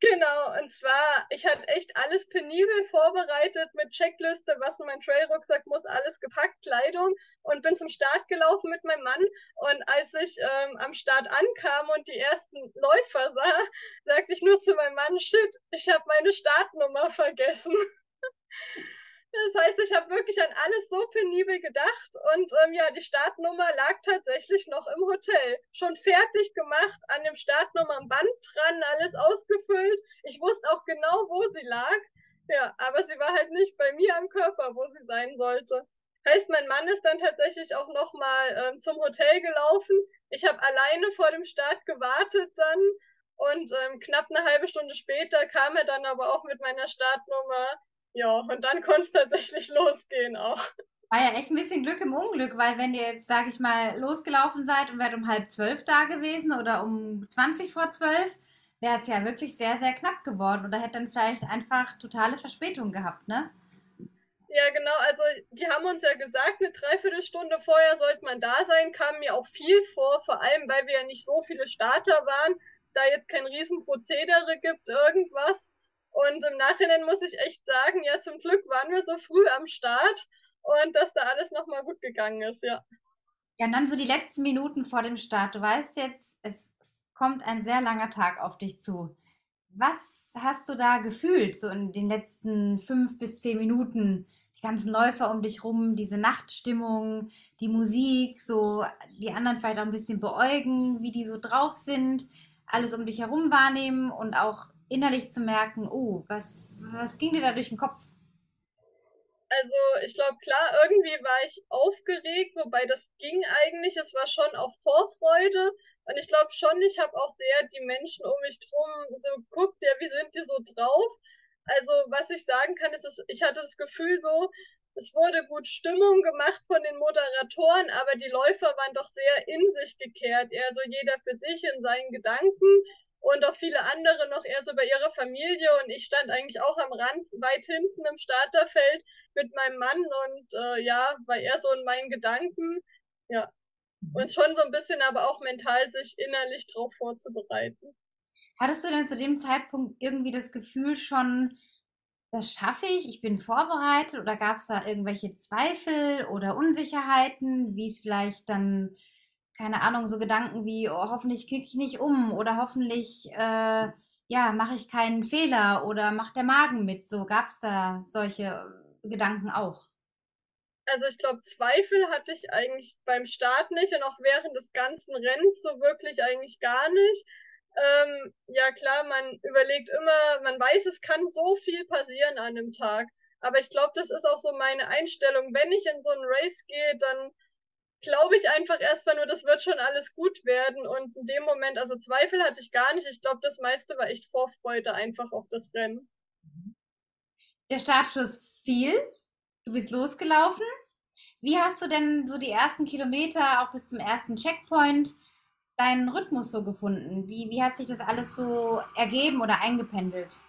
Genau, und zwar, ich hatte echt alles penibel vorbereitet mit Checkliste, was in mein Trailrucksack muss, alles gepackt, Kleidung und bin zum Start gelaufen mit meinem Mann. Und als ich ähm, am Start ankam und die ersten Läufer sah, sagte ich nur zu meinem Mann, shit, ich habe meine Startnummer vergessen. Das heißt, ich habe wirklich an alles so penibel gedacht und ähm, ja, die Startnummer lag tatsächlich noch im Hotel. Schon fertig gemacht, an dem Startnummernband dran, alles ausgefüllt. Ich wusste auch genau, wo sie lag. Ja, aber sie war halt nicht bei mir am Körper, wo sie sein sollte. Heißt, mein Mann ist dann tatsächlich auch nochmal ähm, zum Hotel gelaufen. Ich habe alleine vor dem Start gewartet dann und ähm, knapp eine halbe Stunde später kam er dann aber auch mit meiner Startnummer ja, und dann konnte es tatsächlich losgehen auch. War ja echt ein bisschen Glück im Unglück, weil wenn ihr jetzt, sage ich mal, losgelaufen seid und wärt um halb zwölf da gewesen oder um 20 vor zwölf, wäre es ja wirklich sehr, sehr knapp geworden oder hätte dann vielleicht einfach totale Verspätung gehabt, ne? Ja, genau. Also die haben uns ja gesagt, eine Dreiviertelstunde vorher sollte man da sein, kam mir auch viel vor, vor allem weil wir ja nicht so viele Starter waren, da jetzt kein Riesenprozedere gibt, irgendwas. Und im Nachhinein muss ich echt sagen, ja, zum Glück waren wir so früh am Start und dass da alles nochmal gut gegangen ist, ja. Ja, und dann so die letzten Minuten vor dem Start. Du weißt jetzt, es kommt ein sehr langer Tag auf dich zu. Was hast du da gefühlt, so in den letzten fünf bis zehn Minuten? Die ganzen Läufer um dich rum, diese Nachtstimmung, die Musik, so die anderen vielleicht auch ein bisschen beäugen, wie die so drauf sind, alles um dich herum wahrnehmen und auch innerlich zu merken, oh, was, was ging dir da durch den Kopf? Also ich glaube, klar, irgendwie war ich aufgeregt, wobei das ging eigentlich. Es war schon auch Vorfreude. Und ich glaube schon, ich habe auch sehr die Menschen um mich drum so geguckt, ja, wie sind die so drauf? Also was ich sagen kann, ist, ich hatte das Gefühl so, Es wurde gut Stimmung gemacht von den Moderatoren, aber die Läufer waren doch sehr in sich gekehrt, eher so jeder für sich in seinen Gedanken und auch viele andere noch eher so bei ihrer Familie und ich stand eigentlich auch am Rand weit hinten im Starterfeld mit meinem Mann und äh, ja, war eher so in meinen Gedanken, ja. Mhm. Und schon so ein bisschen aber auch mental sich innerlich drauf vorzubereiten. Hattest du denn zu dem Zeitpunkt irgendwie das Gefühl schon, das schaffe ich, ich bin vorbereitet oder gab es da irgendwelche Zweifel oder Unsicherheiten, wie es vielleicht dann keine Ahnung, so Gedanken wie, oh, hoffentlich kicke ich nicht um oder hoffentlich, äh, ja, mache ich keinen Fehler oder macht der Magen mit. So gab es da solche Gedanken auch. Also ich glaube, Zweifel hatte ich eigentlich beim Start nicht und auch während des ganzen Rennens so wirklich eigentlich gar nicht. Ähm, ja klar, man überlegt immer, man weiß, es kann so viel passieren an einem Tag. Aber ich glaube, das ist auch so meine Einstellung. Wenn ich in so ein Race gehe, dann glaube ich einfach erstmal nur, das wird schon alles gut werden. Und in dem Moment, also Zweifel hatte ich gar nicht. Ich glaube, das meiste war echt Vorfreude einfach auf das Rennen. Der Startschuss fiel. Du bist losgelaufen. Wie hast du denn so die ersten Kilometer, auch bis zum ersten Checkpoint, deinen Rhythmus so gefunden? Wie, wie hat sich das alles so ergeben oder eingependelt?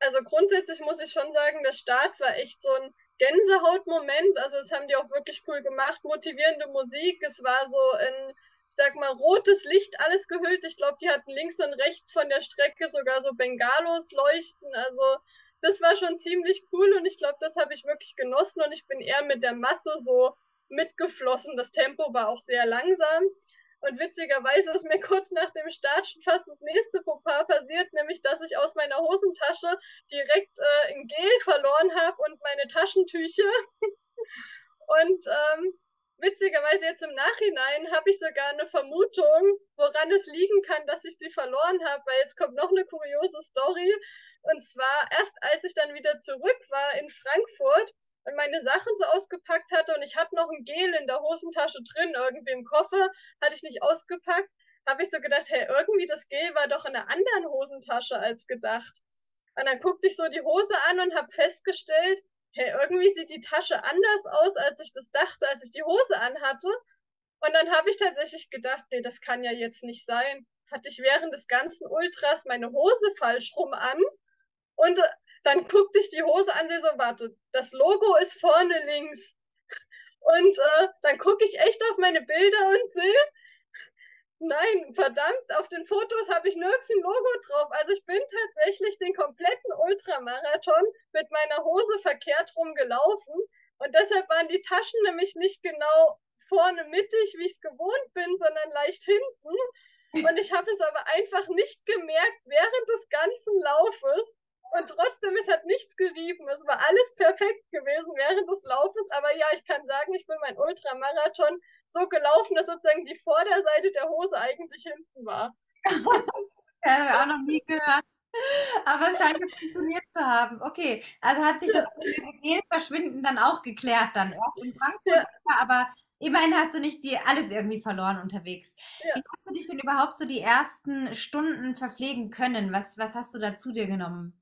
Also grundsätzlich muss ich schon sagen, der Start war echt so ein Gänsehautmoment. Also das haben die auch wirklich cool gemacht. Motivierende Musik. Es war so in, ich sag mal, rotes Licht alles gehüllt. Ich glaube, die hatten links und rechts von der Strecke sogar so Bengalos leuchten. Also das war schon ziemlich cool und ich glaube, das habe ich wirklich genossen und ich bin eher mit der Masse so mitgeflossen. Das Tempo war auch sehr langsam. Und witzigerweise ist mir kurz nach dem Start schon fast das nächste Fauxpas passiert, nämlich dass ich aus meiner Hosentasche direkt äh, ein Gel verloren habe und meine Taschentücher. und ähm, witzigerweise jetzt im Nachhinein habe ich sogar eine Vermutung, woran es liegen kann, dass ich sie verloren habe, weil jetzt kommt noch eine kuriose Story. Und zwar erst als ich dann wieder zurück war in Frankfurt, und meine Sachen so ausgepackt hatte und ich hatte noch ein Gel in der Hosentasche drin, irgendwie im Koffer, hatte ich nicht ausgepackt, habe ich so gedacht, hey, irgendwie das Gel war doch in einer anderen Hosentasche als gedacht. Und dann guckte ich so die Hose an und habe festgestellt, hey, irgendwie sieht die Tasche anders aus, als ich das dachte, als ich die Hose anhatte. Und dann habe ich tatsächlich gedacht, nee, das kann ja jetzt nicht sein. Hatte ich während des ganzen Ultras meine Hose falsch rum an und dann guckte ich die Hose an, so, warte, das Logo ist vorne links. Und äh, dann gucke ich echt auf meine Bilder und sehe, nein, verdammt, auf den Fotos habe ich nirgends ein Logo drauf. Also ich bin tatsächlich den kompletten Ultramarathon mit meiner Hose verkehrt rumgelaufen. Und deshalb waren die Taschen nämlich nicht genau vorne mittig, wie ich es gewohnt bin, sondern leicht hinten. Und ich habe es aber einfach nicht gemerkt während des ganzen Laufes. Und trotzdem, es hat nichts gerieben. Es war alles perfekt gewesen während des Laufes. Aber ja, ich kann sagen, ich bin mein Ultramarathon so gelaufen, dass sozusagen die Vorderseite der Hose eigentlich hinten war. ja, auch noch nie gehört. Aber es scheint funktioniert zu haben. Okay, also hat sich das Gel-Verschwinden dann auch geklärt dann. Erst in Frankfurt, ja. aber immerhin hast du nicht die alles irgendwie verloren unterwegs. Ja. Wie hast du dich denn überhaupt so die ersten Stunden verpflegen können? Was, was hast du da zu dir genommen?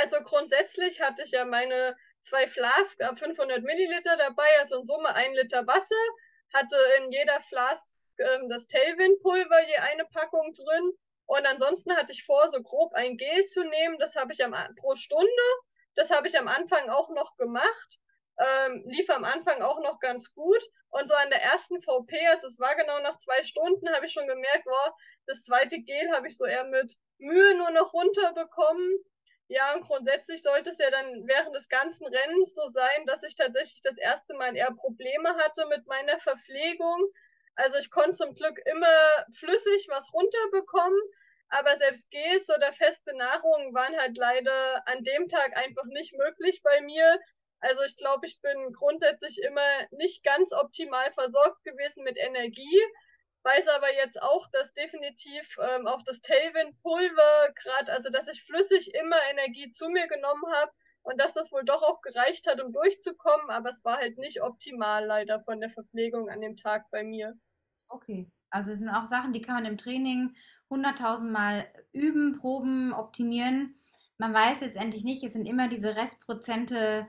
Also grundsätzlich hatte ich ja meine zwei Flask ab 500 Milliliter dabei, also in Summe ein Liter Wasser, hatte in jeder Flask ähm, das Tailwind-Pulver, je eine Packung drin. Und ansonsten hatte ich vor, so grob ein Gel zu nehmen. Das habe ich am, pro Stunde. Das habe ich am Anfang auch noch gemacht. Ähm, lief am Anfang auch noch ganz gut. Und so an der ersten VP, also es war genau nach zwei Stunden, habe ich schon gemerkt, boah, das zweite Gel habe ich so eher mit Mühe nur noch runterbekommen. Ja, und grundsätzlich sollte es ja dann während des ganzen Rennens so sein, dass ich tatsächlich das erste Mal eher Probleme hatte mit meiner Verpflegung. Also ich konnte zum Glück immer flüssig was runterbekommen, aber selbst Gels oder feste Nahrung waren halt leider an dem Tag einfach nicht möglich bei mir. Also ich glaube, ich bin grundsätzlich immer nicht ganz optimal versorgt gewesen mit Energie weiß aber jetzt auch, dass definitiv ähm, auch das Tailwind-Pulver gerade, also dass ich flüssig immer Energie zu mir genommen habe und dass das wohl doch auch gereicht hat, um durchzukommen, aber es war halt nicht optimal leider von der Verpflegung an dem Tag bei mir. Okay, also es sind auch Sachen, die kann man im Training hunderttausendmal üben, proben, optimieren. man weiß letztendlich nicht, es sind immer diese Restprozente,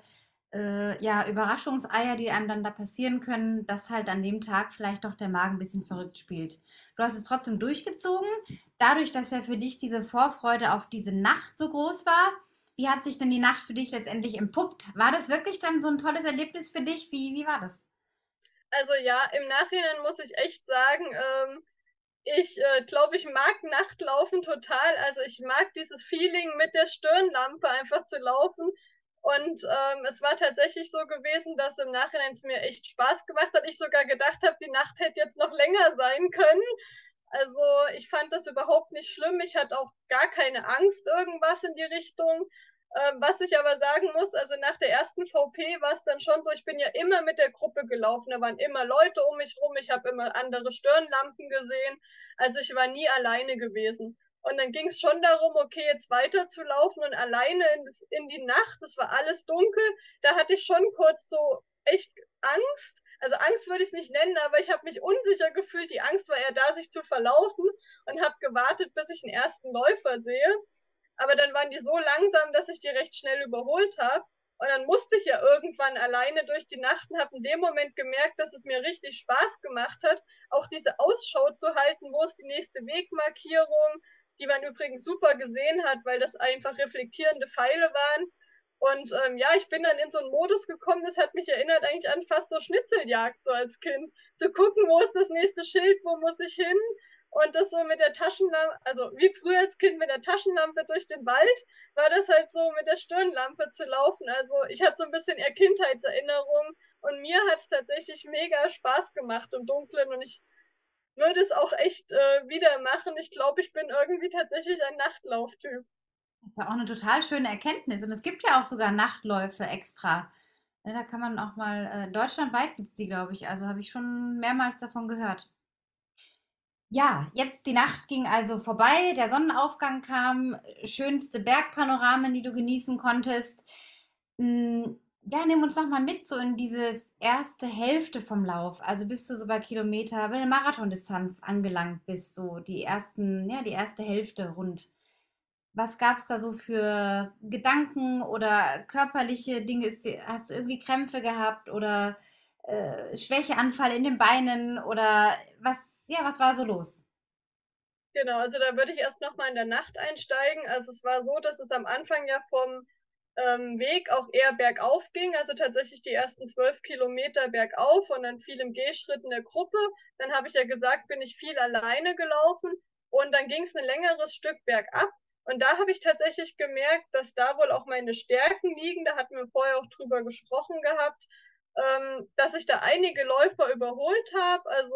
äh, ja, Überraschungseier, die einem dann da passieren können, dass halt an dem Tag vielleicht doch der Magen ein bisschen verrückt spielt. Du hast es trotzdem durchgezogen, dadurch, dass ja für dich diese Vorfreude auf diese Nacht so groß war. Wie hat sich denn die Nacht für dich letztendlich empuppt? War das wirklich dann so ein tolles Erlebnis für dich? Wie, wie war das? Also ja, im Nachhinein muss ich echt sagen, ähm, ich äh, glaube, ich mag Nachtlaufen total. Also ich mag dieses Feeling mit der Stirnlampe einfach zu laufen. Und ähm, es war tatsächlich so gewesen, dass im Nachhinein es mir echt Spaß gemacht hat. Ich sogar gedacht habe, die Nacht hätte jetzt noch länger sein können. Also ich fand das überhaupt nicht schlimm. Ich hatte auch gar keine Angst, irgendwas in die Richtung. Ähm, was ich aber sagen muss, also nach der ersten VP war es dann schon so, ich bin ja immer mit der Gruppe gelaufen. Da waren immer Leute um mich rum. Ich habe immer andere Stirnlampen gesehen. Also ich war nie alleine gewesen. Und dann ging es schon darum, okay, jetzt weiterzulaufen und alleine in, in die Nacht, es war alles dunkel, da hatte ich schon kurz so echt Angst. Also Angst würde ich es nicht nennen, aber ich habe mich unsicher gefühlt. Die Angst war eher da, sich zu verlaufen und habe gewartet, bis ich den ersten Läufer sehe. Aber dann waren die so langsam, dass ich die recht schnell überholt habe. Und dann musste ich ja irgendwann alleine durch die Nacht und habe in dem Moment gemerkt, dass es mir richtig Spaß gemacht hat, auch diese Ausschau zu halten, wo ist die nächste Wegmarkierung, die man übrigens super gesehen hat, weil das einfach reflektierende Pfeile waren. Und ähm, ja, ich bin dann in so einen Modus gekommen, das hat mich erinnert eigentlich an fast so Schnitzeljagd so als Kind. Zu gucken, wo ist das nächste Schild, wo muss ich hin? Und das so mit der Taschenlampe, also wie früher als Kind mit der Taschenlampe durch den Wald, war das halt so mit der Stirnlampe zu laufen. Also ich hatte so ein bisschen eher Kindheitserinnerungen und mir hat es tatsächlich mega Spaß gemacht im Dunkeln und ich würde es auch echt äh, wieder machen. Ich glaube, ich bin irgendwie tatsächlich ein Nachtlauftyp. Das ist ja auch eine total schöne Erkenntnis. Und es gibt ja auch sogar Nachtläufe extra. Da kann man auch mal, äh, deutschlandweit gibt es die, glaube ich. Also habe ich schon mehrmals davon gehört. Ja, jetzt die Nacht ging also vorbei, der Sonnenaufgang kam, schönste Bergpanoramen, die du genießen konntest. Hm, ja, nimm uns noch mal mit so in diese erste Hälfte vom Lauf. Also bis du so bei Kilometer, bei der Marathondistanz angelangt bist, so die ersten, ja, die erste Hälfte rund. Was gab es da so für Gedanken oder körperliche Dinge? Hast du irgendwie Krämpfe gehabt oder äh, Schwächeanfall in den Beinen oder was, ja, was war so los? Genau, also da würde ich erst noch mal in der Nacht einsteigen. Also es war so, dass es am Anfang ja vom ähm, Weg auch eher bergauf ging, also tatsächlich die ersten zwölf Kilometer bergauf und dann viel im Gehschritt in der Gruppe. Dann habe ich ja gesagt, bin ich viel alleine gelaufen und dann ging es ein längeres Stück bergab. Und da habe ich tatsächlich gemerkt, dass da wohl auch meine Stärken liegen. Da hatten wir vorher auch drüber gesprochen gehabt, ähm, dass ich da einige Läufer überholt habe. Also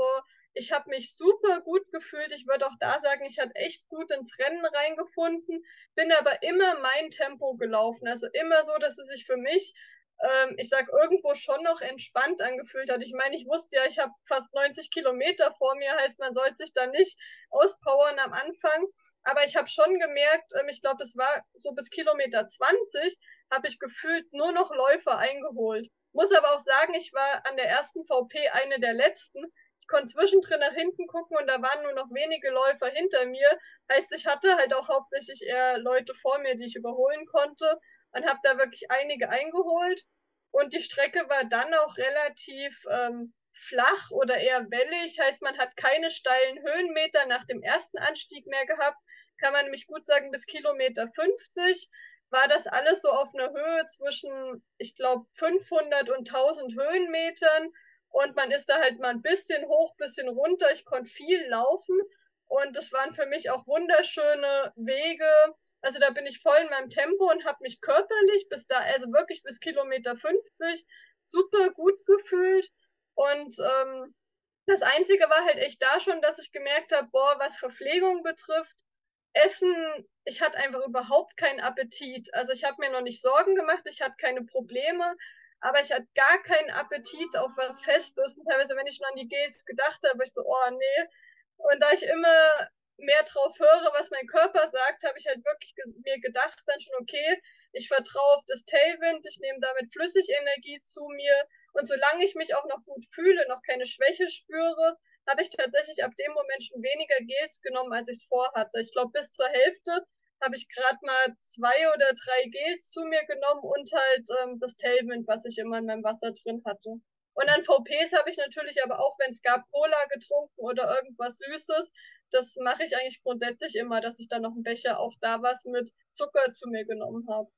ich habe mich super gut gefühlt. Ich würde auch da sagen, ich hatte echt gut ins Rennen reingefunden, bin aber immer mein Tempo gelaufen. Also immer so, dass es sich für mich, ähm, ich sag irgendwo schon noch entspannt angefühlt hat. Ich meine, ich wusste ja, ich habe fast 90 Kilometer vor mir, heißt, man sollte sich da nicht auspowern am Anfang. Aber ich habe schon gemerkt, ähm, ich glaube, es war so bis Kilometer 20, habe ich gefühlt nur noch Läufer eingeholt. Muss aber auch sagen, ich war an der ersten VP eine der letzten ich konnte zwischendrin nach hinten gucken und da waren nur noch wenige Läufer hinter mir. Heißt, ich hatte halt auch hauptsächlich eher Leute vor mir, die ich überholen konnte und habe da wirklich einige eingeholt. Und die Strecke war dann auch relativ ähm, flach oder eher wellig. Heißt, man hat keine steilen Höhenmeter nach dem ersten Anstieg mehr gehabt. Kann man nämlich gut sagen, bis Kilometer 50 war das alles so auf einer Höhe zwischen, ich glaube, 500 und 1000 Höhenmetern. Und man ist da halt mal ein bisschen hoch, bisschen runter. Ich konnte viel laufen. Und das waren für mich auch wunderschöne Wege. Also da bin ich voll in meinem Tempo und habe mich körperlich bis da, also wirklich bis Kilometer 50, super gut gefühlt. Und ähm, das Einzige war halt echt da schon, dass ich gemerkt habe, boah, was Verpflegung betrifft, Essen, ich hatte einfach überhaupt keinen Appetit. Also ich habe mir noch nicht Sorgen gemacht, ich hatte keine Probleme, aber ich hatte gar keinen Appetit auf was Festes. Und teilweise, wenn ich schon an die Gels gedacht habe, ich so, oh nee. Und da ich immer mehr drauf höre, was mein Körper sagt, habe ich halt wirklich ge mir gedacht dann schon, okay, ich vertraue auf das Tailwind, ich nehme damit Flüssigenergie zu mir. Und solange ich mich auch noch gut fühle, noch keine Schwäche spüre, habe ich tatsächlich ab dem Moment schon weniger Gels genommen, als ich es vorhatte. Ich glaube, bis zur Hälfte habe ich gerade mal zwei oder drei Gels zu mir genommen und halt ähm, das Tailwind, was ich immer in meinem Wasser drin hatte. Und dann VPs habe ich natürlich aber auch, wenn es gab, Cola getrunken oder irgendwas Süßes. Das mache ich eigentlich grundsätzlich immer, dass ich dann noch einen Becher auch da was mit Zucker zu mir genommen habe.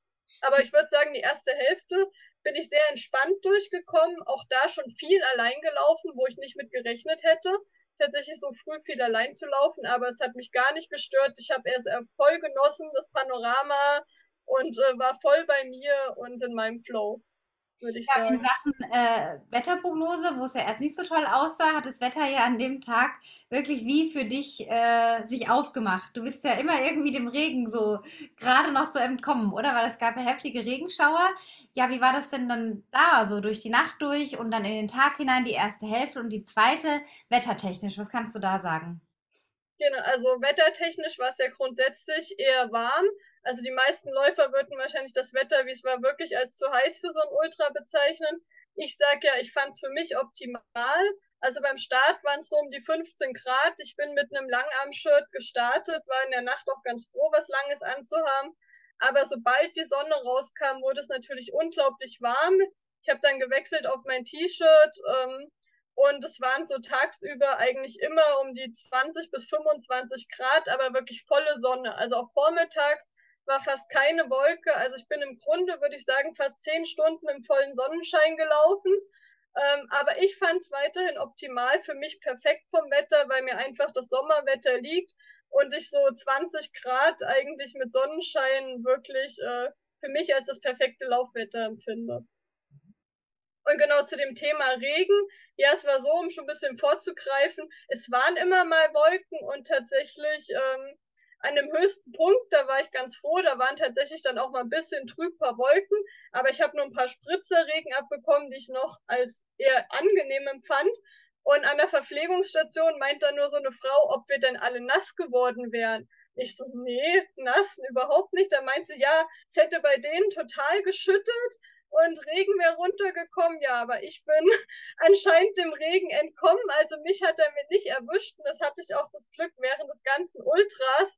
Aber ich würde sagen, die erste Hälfte bin ich sehr entspannt durchgekommen, auch da schon viel allein gelaufen, wo ich nicht mit gerechnet hätte tatsächlich so früh viel allein zu laufen, aber es hat mich gar nicht gestört. Ich habe erst voll genossen, das Panorama und äh, war voll bei mir und in meinem Flow würde ich ja, sagen. In Sachen äh, Wetterprognose, wo es ja erst nicht so toll aussah, hat das Wetter ja an dem Tag wirklich wie für dich äh, sich aufgemacht. Du bist ja immer irgendwie dem Regen so gerade noch so entkommen, oder? Weil es gab ja heftige Regenschauer. Ja, wie war das denn dann da, so durch die Nacht durch und dann in den Tag hinein die erste Hälfte und die zweite wettertechnisch? Was kannst du da sagen? Genau, also wettertechnisch war es ja grundsätzlich eher warm. Also die meisten Läufer würden wahrscheinlich das Wetter, wie es war, wirklich als zu heiß für so ein Ultra bezeichnen. Ich sag ja, ich fand es für mich optimal. Also beim Start waren es so um die 15 Grad. Ich bin mit einem Langarm-Shirt gestartet, war in der Nacht auch ganz froh, was Langes anzuhaben. Aber sobald die Sonne rauskam, wurde es natürlich unglaublich warm. Ich habe dann gewechselt auf mein T-Shirt ähm, und es waren so tagsüber eigentlich immer um die 20 bis 25 Grad, aber wirklich volle Sonne. Also auch vormittags war fast keine Wolke. Also ich bin im Grunde, würde ich sagen, fast zehn Stunden im vollen Sonnenschein gelaufen. Ähm, aber ich fand es weiterhin optimal, für mich perfekt vom Wetter, weil mir einfach das Sommerwetter liegt und ich so 20 Grad eigentlich mit Sonnenschein wirklich äh, für mich als das perfekte Laufwetter empfinde. Und genau zu dem Thema Regen. Ja, es war so, um schon ein bisschen vorzugreifen. Es waren immer mal Wolken und tatsächlich ähm, an dem höchsten Punkt, da war ich ganz froh, da waren tatsächlich dann auch mal ein bisschen trüb paar Wolken, aber ich habe nur ein paar Spritzerregen abbekommen, die ich noch als eher angenehm empfand. Und an der Verpflegungsstation meint dann nur so eine Frau, ob wir denn alle nass geworden wären. Ich so, nee, nass überhaupt nicht. Da meint sie, ja, es hätte bei denen total geschüttet und Regen wäre runtergekommen. Ja, aber ich bin anscheinend dem Regen entkommen. Also mich hat er mir nicht erwischt. Und das hatte ich auch das Glück während des ganzen Ultras,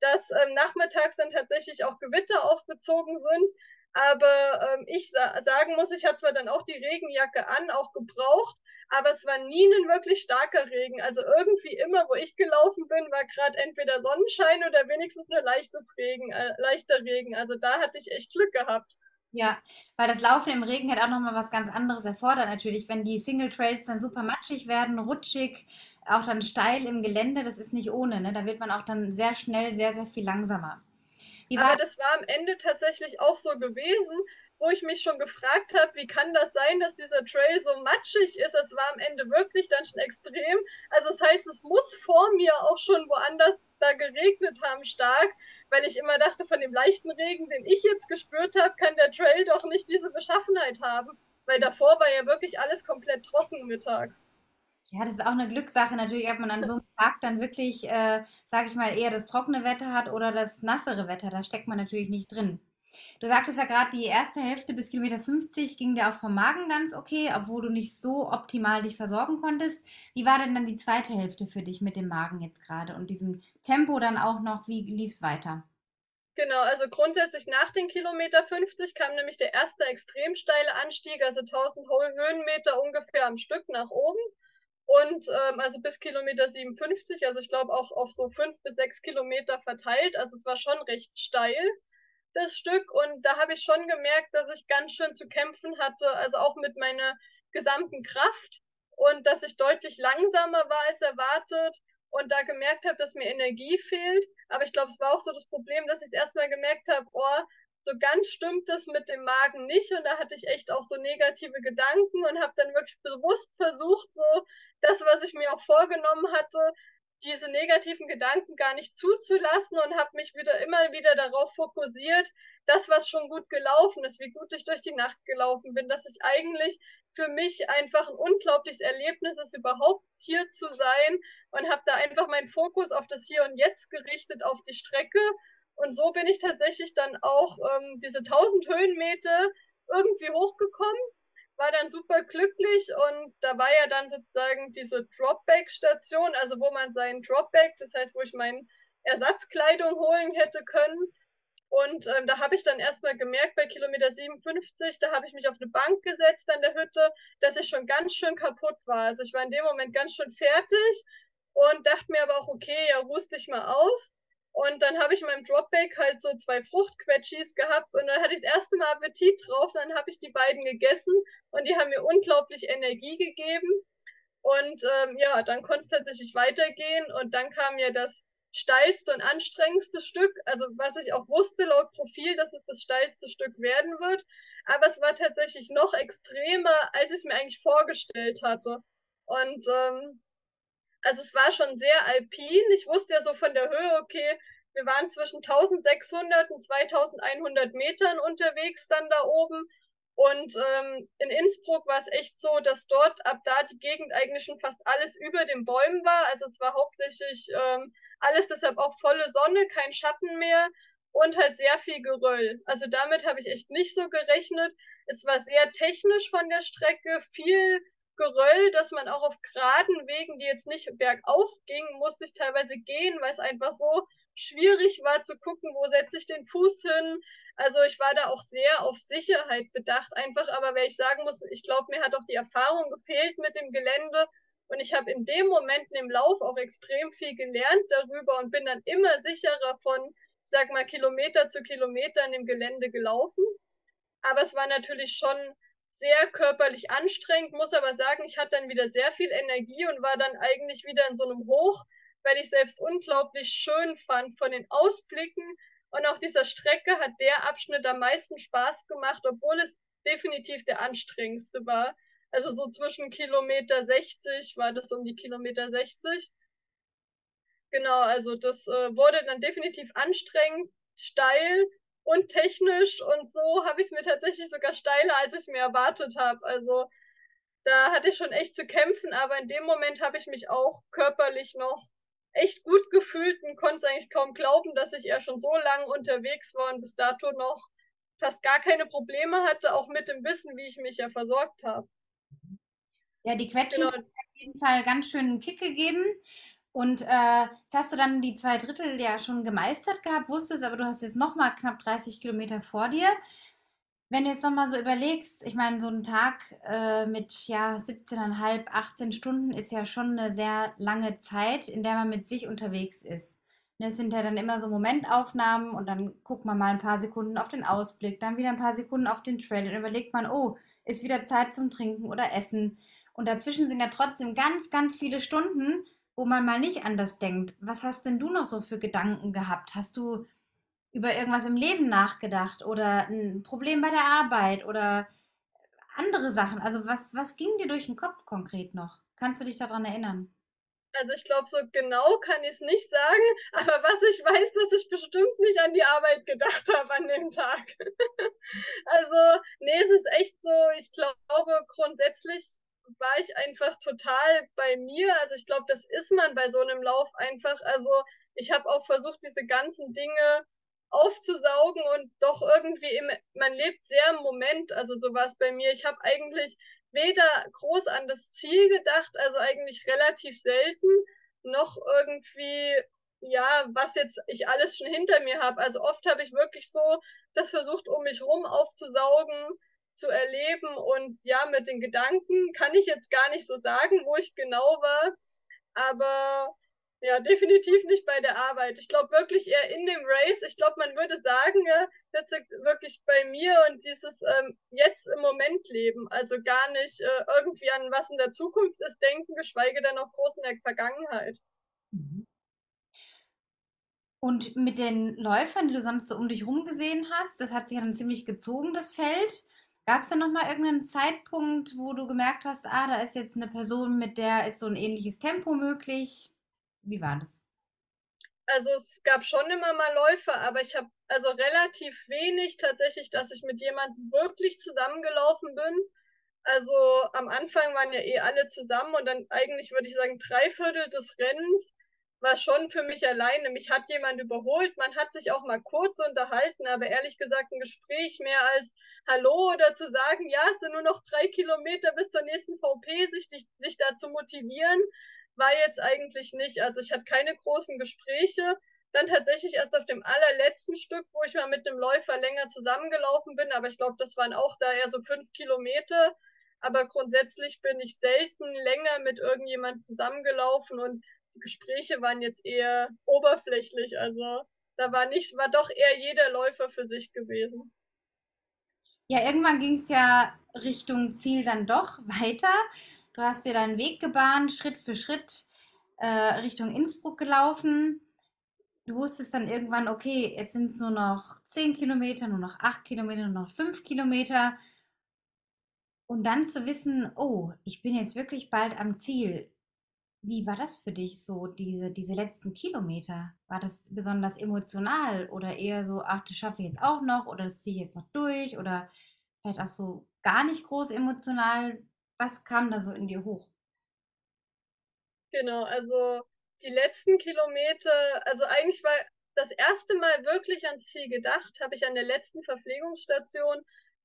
dass ähm, nachmittags dann tatsächlich auch Gewitter aufgezogen sind. Aber ähm, ich sa sagen muss, ich hatte zwar dann auch die Regenjacke an, auch gebraucht, aber es war nie ein wirklich starker Regen. Also irgendwie immer, wo ich gelaufen bin, war gerade entweder Sonnenschein oder wenigstens nur leichtes Regen, äh, leichter Regen. Also da hatte ich echt Glück gehabt. Ja, weil das Laufen im Regen hat auch nochmal was ganz anderes erfordert natürlich. Wenn die Single Trails dann super matschig werden, rutschig, auch dann steil im Gelände, das ist nicht ohne. Ne? Da wird man auch dann sehr schnell sehr, sehr viel langsamer. Wie Aber das war am Ende tatsächlich auch so gewesen, wo ich mich schon gefragt habe, wie kann das sein, dass dieser Trail so matschig ist? Das war am Ende wirklich dann schon extrem. Also das heißt, es muss vor mir auch schon woanders da geregnet haben stark, weil ich immer dachte, von dem leichten Regen, den ich jetzt gespürt habe, kann der Trail doch nicht diese Beschaffenheit haben. Weil davor war ja wirklich alles komplett trocken mittags. Ja, das ist auch eine Glückssache natürlich, ob man an so einem Tag dann wirklich, äh, sage ich mal, eher das trockene Wetter hat oder das nassere Wetter. Da steckt man natürlich nicht drin. Du sagtest ja gerade, die erste Hälfte bis Kilometer 50 ging dir auch vom Magen ganz okay, obwohl du nicht so optimal dich versorgen konntest. Wie war denn dann die zweite Hälfte für dich mit dem Magen jetzt gerade und diesem Tempo dann auch noch? Wie lief es weiter? Genau, also grundsätzlich nach den Kilometer 50 kam nämlich der erste extrem steile Anstieg, also 1000 Höhenmeter ungefähr am Stück nach oben. Und ähm, also bis Kilometer 57, also ich glaube auch auf so fünf bis sechs Kilometer verteilt. Also es war schon recht steil das Stück und da habe ich schon gemerkt, dass ich ganz schön zu kämpfen hatte, also auch mit meiner gesamten Kraft und dass ich deutlich langsamer war als erwartet und da gemerkt habe, dass mir Energie fehlt. Aber ich glaube, es war auch so das Problem, dass ich erstmal gemerkt habe, oh, so ganz stimmt das mit dem Magen nicht und da hatte ich echt auch so negative Gedanken und habe dann wirklich bewusst versucht, so das, was ich mir auch vorgenommen hatte, diese negativen Gedanken gar nicht zuzulassen und habe mich wieder immer wieder darauf fokussiert, das, was schon gut gelaufen ist, wie gut ich durch die Nacht gelaufen bin, dass ich eigentlich für mich einfach ein unglaubliches Erlebnis ist, überhaupt hier zu sein und habe da einfach meinen Fokus auf das Hier und Jetzt gerichtet, auf die Strecke. Und so bin ich tatsächlich dann auch ähm, diese 1000 Höhenmeter irgendwie hochgekommen war dann super glücklich und da war ja dann sozusagen diese Dropback-Station, also wo man seinen Dropback, das heißt, wo ich meinen Ersatzkleidung holen hätte können. Und ähm, da habe ich dann erstmal gemerkt, bei Kilometer 57, da habe ich mich auf eine Bank gesetzt an der Hütte, dass ich schon ganz schön kaputt war. Also ich war in dem Moment ganz schön fertig und dachte mir aber auch, okay, ja, ruhst dich mal aus. Und dann habe ich in meinem Dropback halt so zwei Fruchtquetschis gehabt und dann hatte ich das erste Mal Appetit drauf. Dann habe ich die beiden gegessen und die haben mir unglaublich Energie gegeben. Und ähm, ja, dann konnte es tatsächlich weitergehen und dann kam ja das steilste und anstrengendste Stück, also was ich auch wusste laut Profil, dass es das steilste Stück werden wird. Aber es war tatsächlich noch extremer, als ich es mir eigentlich vorgestellt hatte. Und ähm, also es war schon sehr alpin. Ich wusste ja so von der Höhe, okay, wir waren zwischen 1600 und 2100 Metern unterwegs dann da oben. Und ähm, in Innsbruck war es echt so, dass dort ab da die Gegend eigentlich schon fast alles über den Bäumen war. Also es war hauptsächlich ähm, alles deshalb auch volle Sonne, kein Schatten mehr und halt sehr viel Geröll. Also damit habe ich echt nicht so gerechnet. Es war sehr technisch von der Strecke, viel Geröll, dass man auch auf geraden Wegen, die jetzt nicht bergauf gingen, musste ich teilweise gehen, weil es einfach so schwierig war zu gucken, wo setze ich den Fuß hin. Also ich war da auch sehr auf Sicherheit bedacht einfach, aber wenn ich sagen muss, ich glaube, mir hat auch die Erfahrung gefehlt mit dem Gelände und ich habe in dem Moment im Lauf auch extrem viel gelernt darüber und bin dann immer sicherer von, ich sag mal, Kilometer zu Kilometer in dem Gelände gelaufen. Aber es war natürlich schon sehr körperlich anstrengend, muss aber sagen, ich hatte dann wieder sehr viel Energie und war dann eigentlich wieder in so einem Hoch, weil ich selbst unglaublich schön fand von den Ausblicken. Und auf dieser Strecke hat der Abschnitt am meisten Spaß gemacht, obwohl es definitiv der anstrengendste war. Also so zwischen Kilometer 60 war das um die Kilometer 60. Genau, also das äh, wurde dann definitiv anstrengend, steil, und technisch und so habe ich es mir tatsächlich sogar steiler, als ich es mir erwartet habe. Also da hatte ich schon echt zu kämpfen, aber in dem Moment habe ich mich auch körperlich noch echt gut gefühlt und konnte eigentlich kaum glauben, dass ich ja schon so lange unterwegs war und bis dato noch fast gar keine Probleme hatte, auch mit dem Wissen, wie ich mich ja versorgt habe. Ja, die Quetschis genau. hat auf jeden Fall ganz schön einen Kick gegeben. Und äh, jetzt hast du dann die zwei Drittel ja schon gemeistert gehabt, wusstest, aber du hast jetzt nochmal knapp 30 Kilometer vor dir. Wenn du jetzt nochmal so überlegst, ich meine, so ein Tag äh, mit ja 17,5, 18 Stunden ist ja schon eine sehr lange Zeit, in der man mit sich unterwegs ist. Ne, es sind ja dann immer so Momentaufnahmen und dann guckt man mal ein paar Sekunden auf den Ausblick, dann wieder ein paar Sekunden auf den Trail und überlegt man, oh, ist wieder Zeit zum Trinken oder Essen. Und dazwischen sind ja trotzdem ganz, ganz viele Stunden, wo man mal nicht anders denkt. Was hast denn du noch so für Gedanken gehabt? Hast du über irgendwas im Leben nachgedacht oder ein Problem bei der Arbeit oder andere Sachen? Also was, was ging dir durch den Kopf konkret noch? Kannst du dich daran erinnern? Also ich glaube, so genau kann ich es nicht sagen, aber was ich weiß, dass ich bestimmt nicht an die Arbeit gedacht habe an dem Tag. also, nee, es ist echt so, ich glaube grundsätzlich war ich einfach total bei mir. Also ich glaube, das ist man bei so einem Lauf einfach. Also ich habe auch versucht, diese ganzen Dinge aufzusaugen und doch irgendwie im, man lebt sehr im Moment. Also so war es bei mir. Ich habe eigentlich weder groß an das Ziel gedacht, also eigentlich relativ selten, noch irgendwie ja, was jetzt ich alles schon hinter mir habe. Also oft habe ich wirklich so das versucht, um mich rum aufzusaugen zu erleben und ja, mit den Gedanken kann ich jetzt gar nicht so sagen, wo ich genau war, aber ja, definitiv nicht bei der Arbeit. Ich glaube wirklich eher in dem Race. Ich glaube, man würde sagen, ja, wirklich bei mir und dieses ähm, jetzt im Moment leben. Also gar nicht äh, irgendwie an was in der Zukunft ist denken, geschweige denn auch groß in der Vergangenheit. Mhm. Und mit den Läufern, die du sonst so um dich rum gesehen hast, das hat sich ja dann ziemlich gezogen, das Feld. Gab es da nochmal irgendeinen Zeitpunkt, wo du gemerkt hast, ah, da ist jetzt eine Person, mit der ist so ein ähnliches Tempo möglich? Wie war das? Also es gab schon immer mal Läufe, aber ich habe also relativ wenig tatsächlich, dass ich mit jemandem wirklich zusammengelaufen bin. Also am Anfang waren ja eh alle zusammen und dann eigentlich würde ich sagen, drei Viertel des Rennens war schon für mich alleine. Mich hat jemand überholt, man hat sich auch mal kurz unterhalten, aber ehrlich gesagt ein Gespräch mehr als Hallo oder zu sagen, ja, es sind nur noch drei Kilometer bis zur nächsten VP, sich, sich da zu motivieren, war jetzt eigentlich nicht. Also ich hatte keine großen Gespräche. dann tatsächlich erst auf dem allerletzten Stück, wo ich mal mit einem Läufer länger zusammengelaufen bin, aber ich glaube, das waren auch da eher so fünf Kilometer. Aber grundsätzlich bin ich selten länger mit irgendjemand zusammengelaufen und die Gespräche waren jetzt eher oberflächlich. Also da war nicht, war doch eher jeder Läufer für sich gewesen. Ja, irgendwann ging es ja Richtung Ziel dann doch weiter. Du hast dir deinen Weg gebahnt, Schritt für Schritt äh, Richtung Innsbruck gelaufen. Du wusstest dann irgendwann, okay, jetzt sind es nur noch 10 Kilometer, nur noch 8 Kilometer, nur noch 5 Kilometer. Und dann zu wissen, oh, ich bin jetzt wirklich bald am Ziel. Wie war das für dich so, diese, diese letzten Kilometer? War das besonders emotional oder eher so, ach, das schaffe ich jetzt auch noch oder das ziehe ich jetzt noch durch oder vielleicht auch so gar nicht groß emotional? Was kam da so in dir hoch? Genau, also die letzten Kilometer, also eigentlich war das erste Mal wirklich ans Ziel gedacht, habe ich an der letzten Verpflegungsstation,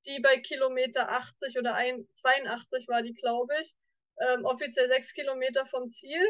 die bei Kilometer 80 oder 82 war die, glaube ich ähm, offiziell sechs Kilometer vom Ziel.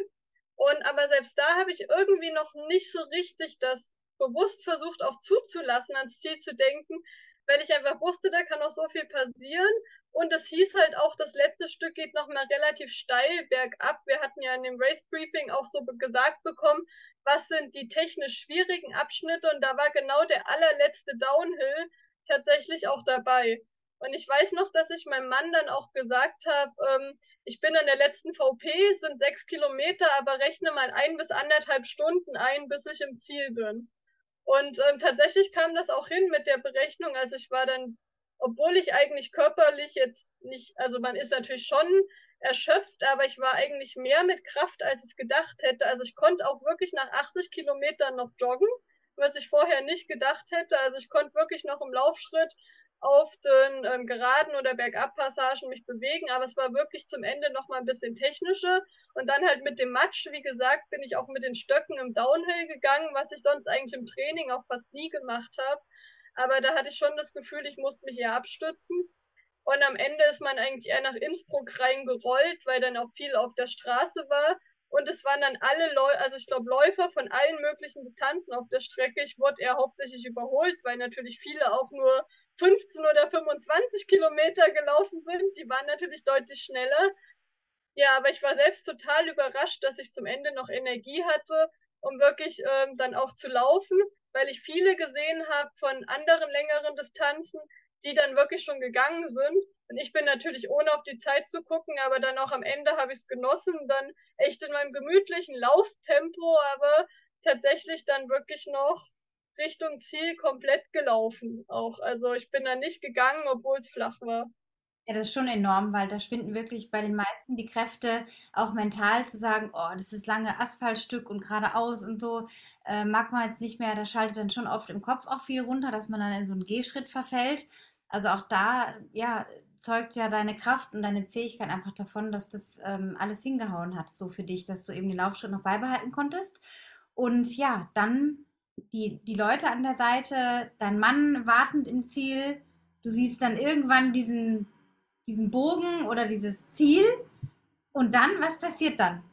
Und aber selbst da habe ich irgendwie noch nicht so richtig das bewusst versucht auch zuzulassen, ans Ziel zu denken, weil ich einfach wusste, da kann noch so viel passieren. Und es hieß halt auch, das letzte Stück geht nochmal relativ steil bergab. Wir hatten ja in dem Race Briefing auch so gesagt bekommen, was sind die technisch schwierigen Abschnitte. Und da war genau der allerletzte Downhill tatsächlich auch dabei. Und ich weiß noch, dass ich meinem Mann dann auch gesagt habe, ähm, ich bin an der letzten VP, sind sechs Kilometer, aber rechne mal ein bis anderthalb Stunden ein, bis ich im Ziel bin. Und ähm, tatsächlich kam das auch hin mit der Berechnung. Also ich war dann, obwohl ich eigentlich körperlich jetzt nicht, also man ist natürlich schon erschöpft, aber ich war eigentlich mehr mit Kraft, als ich gedacht hätte. Also ich konnte auch wirklich nach 80 Kilometern noch joggen, was ich vorher nicht gedacht hätte. Also ich konnte wirklich noch im Laufschritt auf den ähm, geraden oder Bergabpassagen mich bewegen, aber es war wirklich zum Ende noch mal ein bisschen technischer. Und dann halt mit dem Matsch, wie gesagt, bin ich auch mit den Stöcken im Downhill gegangen, was ich sonst eigentlich im Training auch fast nie gemacht habe, aber da hatte ich schon das Gefühl, ich musste mich eher abstützen. Und am Ende ist man eigentlich eher nach Innsbruck reingerollt, weil dann auch viel auf der Straße war. Und es waren dann alle Läufer, also ich glaube Läufer von allen möglichen Distanzen auf der Strecke. Ich wurde eher hauptsächlich überholt, weil natürlich viele auch nur 15 oder 25 Kilometer gelaufen sind. Die waren natürlich deutlich schneller. Ja, aber ich war selbst total überrascht, dass ich zum Ende noch Energie hatte, um wirklich ähm, dann auch zu laufen, weil ich viele gesehen habe von anderen längeren Distanzen, die dann wirklich schon gegangen sind. Und ich bin natürlich ohne auf die Zeit zu gucken, aber dann auch am Ende habe ich es genossen, dann echt in meinem gemütlichen Lauftempo, aber tatsächlich dann wirklich noch Richtung Ziel komplett gelaufen auch. Also ich bin da nicht gegangen, obwohl es flach war. Ja, das ist schon enorm, weil da schwinden wirklich bei den meisten die Kräfte, auch mental zu sagen, oh, das ist lange Asphaltstück und geradeaus und so, äh, mag man jetzt nicht mehr, da schaltet dann schon oft im Kopf auch viel runter, dass man dann in so einen Gehschritt verfällt. Also auch da, ja, zeugt ja deine Kraft und deine Zähigkeit einfach davon, dass das ähm, alles hingehauen hat, so für dich, dass du eben den Laufschritt noch beibehalten konntest. Und ja, dann die, die Leute an der Seite, dein Mann wartend im Ziel. Du siehst dann irgendwann diesen, diesen Bogen oder dieses Ziel. Und dann, was passiert dann?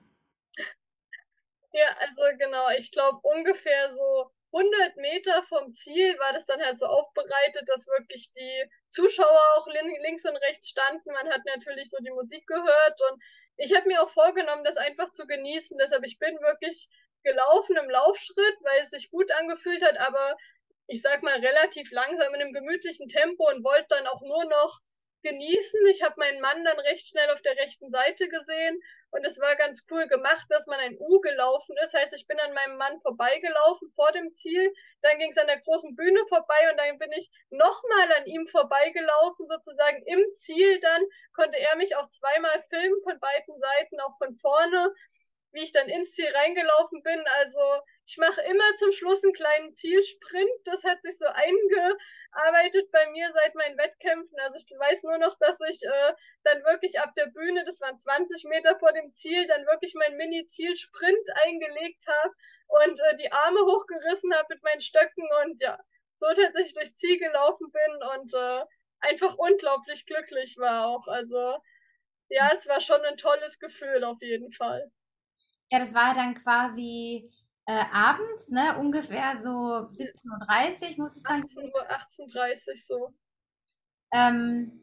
Ja, also genau, ich glaube ungefähr so 100 Meter vom Ziel war das dann halt so aufbereitet, dass wirklich die Zuschauer auch links und rechts standen. Man hat natürlich so die Musik gehört und ich habe mir auch vorgenommen, das einfach zu genießen. Deshalb, ich bin wirklich gelaufen im Laufschritt, weil es sich gut angefühlt hat, aber ich sag mal relativ langsam in einem gemütlichen Tempo und wollte dann auch nur noch genießen. Ich habe meinen Mann dann recht schnell auf der rechten Seite gesehen und es war ganz cool gemacht, dass man ein U gelaufen ist. Heißt, ich bin an meinem Mann vorbeigelaufen vor dem Ziel, dann ging es an der großen Bühne vorbei und dann bin ich nochmal an ihm vorbeigelaufen, sozusagen im Ziel. Dann konnte er mich auch zweimal filmen von beiden Seiten, auch von vorne wie ich dann ins Ziel reingelaufen bin. Also ich mache immer zum Schluss einen kleinen Zielsprint. Das hat sich so eingearbeitet bei mir seit meinen Wettkämpfen. Also ich weiß nur noch, dass ich äh, dann wirklich ab der Bühne, das waren 20 Meter vor dem Ziel, dann wirklich meinen Mini-Zielsprint eingelegt habe und äh, die Arme hochgerissen habe mit meinen Stöcken und ja, so tatsächlich durchs Ziel gelaufen bin und äh, einfach unglaublich glücklich war auch. Also ja, es war schon ein tolles Gefühl auf jeden Fall. Ja, das war dann quasi äh, abends, ne? Ungefähr so 17.30 Uhr muss es dann 18 Uhr, 18.30 Uhr so. Ähm,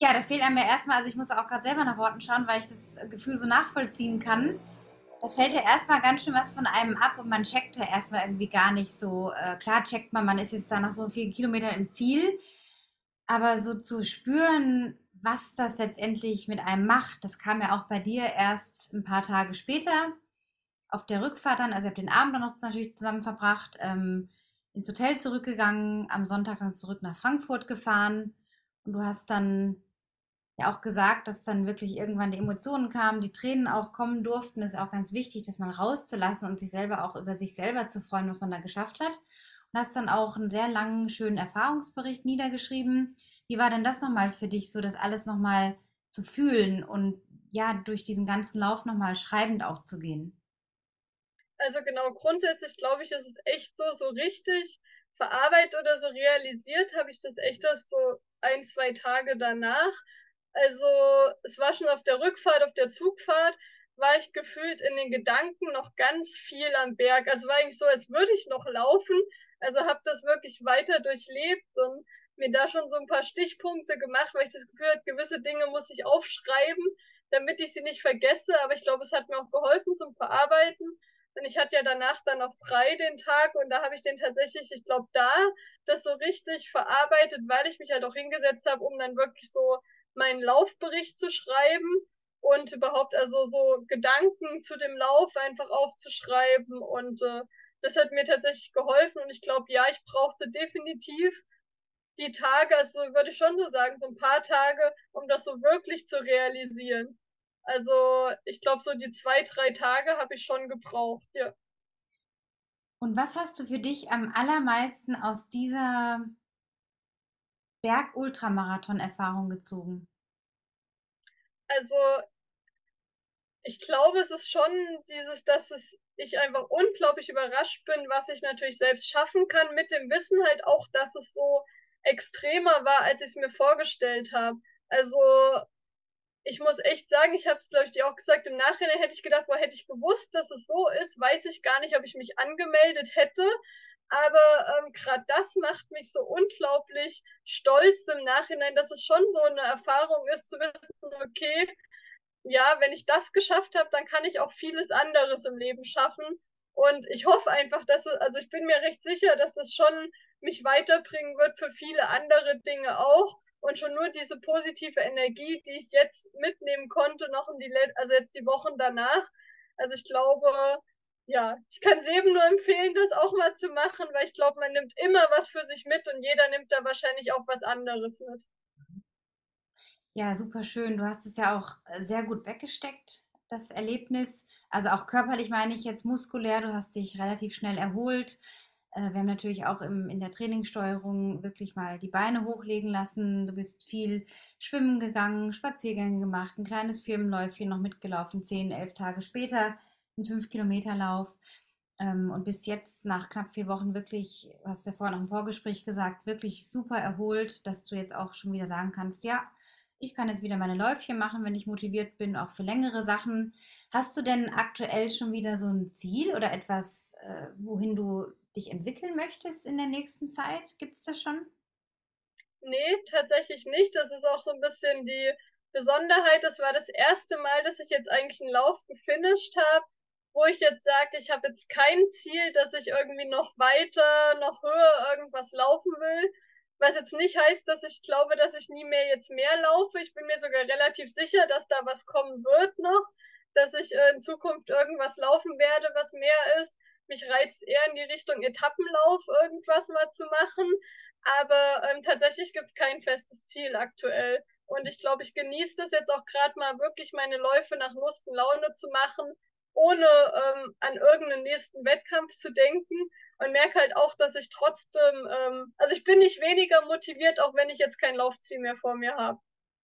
ja, da fehlt einem ja erstmal, also ich muss auch gerade selber nach Worten schauen, weil ich das Gefühl so nachvollziehen kann. Da fällt ja erstmal ganz schön was von einem ab und man checkt ja erstmal irgendwie gar nicht so. Äh, klar checkt man, man ist jetzt da nach so vielen Kilometern im Ziel, aber so zu spüren, was das letztendlich mit einem macht, das kam ja auch bei dir erst ein paar Tage später auf der Rückfahrt dann. Also ihr habt den Abend dann noch natürlich zusammen verbracht, ähm, ins Hotel zurückgegangen, am Sonntag dann zurück nach Frankfurt gefahren und du hast dann ja auch gesagt, dass dann wirklich irgendwann die Emotionen kamen, die Tränen auch kommen durften. Das ist auch ganz wichtig, das mal rauszulassen und sich selber auch über sich selber zu freuen, was man da geschafft hat. Und hast dann auch einen sehr langen, schönen Erfahrungsbericht niedergeschrieben. Wie war denn das nochmal für dich, so das alles nochmal zu fühlen und ja, durch diesen ganzen Lauf nochmal schreibend auch zu gehen? Also genau, grundsätzlich glaube ich, ist es echt so, so richtig verarbeitet oder so realisiert habe ich das echt erst so ein, zwei Tage danach. Also es war schon auf der Rückfahrt, auf der Zugfahrt, war ich gefühlt in den Gedanken noch ganz viel am Berg. Also war eigentlich so, als würde ich noch laufen. Also habe das wirklich weiter durchlebt und mir da schon so ein paar Stichpunkte gemacht, weil ich das Gefühl hatte, gewisse Dinge muss ich aufschreiben, damit ich sie nicht vergesse. Aber ich glaube, es hat mir auch geholfen zum Verarbeiten. Und ich hatte ja danach dann noch frei den Tag und da habe ich den tatsächlich, ich glaube, da das so richtig verarbeitet, weil ich mich halt auch hingesetzt habe, um dann wirklich so meinen Laufbericht zu schreiben und überhaupt also so Gedanken zu dem Lauf einfach aufzuschreiben und äh, das hat mir tatsächlich geholfen und ich glaube, ja, ich brauchte definitiv die Tage, also würde ich schon so sagen, so ein paar Tage, um das so wirklich zu realisieren. Also ich glaube, so die zwei, drei Tage habe ich schon gebraucht, ja. Und was hast du für dich am allermeisten aus dieser Berg-Ultramarathon-Erfahrung gezogen? Also, ich glaube, es ist schon dieses, dass es, ich einfach unglaublich überrascht bin, was ich natürlich selbst schaffen kann, mit dem Wissen halt auch, dass es so extremer war, als ich es mir vorgestellt habe. Also, ich muss echt sagen, ich habe es, glaube ich, dir auch gesagt, im Nachhinein hätte ich gedacht, wo hätte ich gewusst, dass es so ist, weiß ich gar nicht, ob ich mich angemeldet hätte. Aber ähm, gerade das macht mich so unglaublich stolz im Nachhinein, dass es schon so eine Erfahrung ist, zu wissen, okay, ja, wenn ich das geschafft habe, dann kann ich auch vieles anderes im Leben schaffen. Und ich hoffe einfach, dass es, also ich bin mir recht sicher, dass das schon mich weiterbringen wird für viele andere Dinge auch. Und schon nur diese positive Energie, die ich jetzt mitnehmen konnte, noch in die, also jetzt die Wochen danach. Also ich glaube, ja, ich kann es eben nur empfehlen, das auch mal zu machen, weil ich glaube, man nimmt immer was für sich mit und jeder nimmt da wahrscheinlich auch was anderes mit. Ja, super schön. Du hast es ja auch äh, sehr gut weggesteckt, das Erlebnis. Also auch körperlich meine ich jetzt muskulär. Du hast dich relativ schnell erholt. Äh, wir haben natürlich auch im, in der Trainingssteuerung wirklich mal die Beine hochlegen lassen. Du bist viel schwimmen gegangen, Spaziergänge gemacht, ein kleines Firmenläufchen noch mitgelaufen, zehn, elf Tage später einen 5-Kilometer-Lauf. Ähm, und bis jetzt nach knapp vier Wochen wirklich, du hast ja vorhin auch im Vorgespräch gesagt, wirklich super erholt, dass du jetzt auch schon wieder sagen kannst, ja, ich kann jetzt wieder meine Läufchen machen, wenn ich motiviert bin, auch für längere Sachen. Hast du denn aktuell schon wieder so ein Ziel oder etwas, äh, wohin du dich entwickeln möchtest in der nächsten Zeit? Gibt es das schon? Nee, tatsächlich nicht. Das ist auch so ein bisschen die Besonderheit. Das war das erste Mal, dass ich jetzt eigentlich einen Lauf gefinisht habe wo ich jetzt sage, ich habe jetzt kein Ziel, dass ich irgendwie noch weiter, noch höher irgendwas laufen will. Was jetzt nicht heißt, dass ich glaube, dass ich nie mehr jetzt mehr laufe. Ich bin mir sogar relativ sicher, dass da was kommen wird noch, dass ich äh, in Zukunft irgendwas laufen werde, was mehr ist. Mich reizt eher in die Richtung Etappenlauf irgendwas mal zu machen. Aber ähm, tatsächlich gibt's kein festes Ziel aktuell. Und ich glaube, ich genieße das jetzt auch gerade mal wirklich meine Läufe nach Lust und Laune zu machen ohne ähm, an irgendeinen nächsten Wettkampf zu denken und merke halt auch, dass ich trotzdem, ähm, also ich bin nicht weniger motiviert, auch wenn ich jetzt kein Laufziel mehr vor mir habe.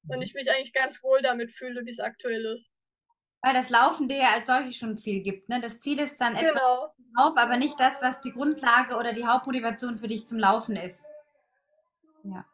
Und ich mich eigentlich ganz wohl damit fühle, wie es aktuell ist. Weil das Laufen dir ja als solches schon viel gibt. Ne? Das Ziel ist dann genau. etwas auf, aber nicht das, was die Grundlage oder die Hauptmotivation für dich zum Laufen ist. Ja.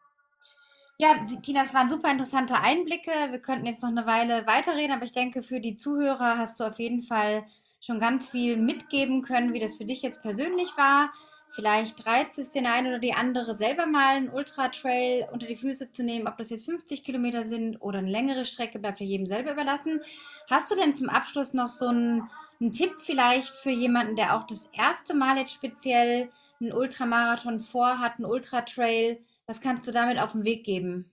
Ja, Tina, es waren super interessante Einblicke. Wir könnten jetzt noch eine Weile weiterreden, aber ich denke, für die Zuhörer hast du auf jeden Fall schon ganz viel mitgeben können, wie das für dich jetzt persönlich war. Vielleicht reizt es den einen oder die andere selber mal einen Ultra-Trail unter die Füße zu nehmen. Ob das jetzt 50 Kilometer sind oder eine längere Strecke, bleibt ja jedem selber überlassen. Hast du denn zum Abschluss noch so einen, einen Tipp vielleicht für jemanden, der auch das erste Mal jetzt speziell einen Ultramarathon vorhat, einen Ultra-Trail? Was kannst du damit auf den Weg geben?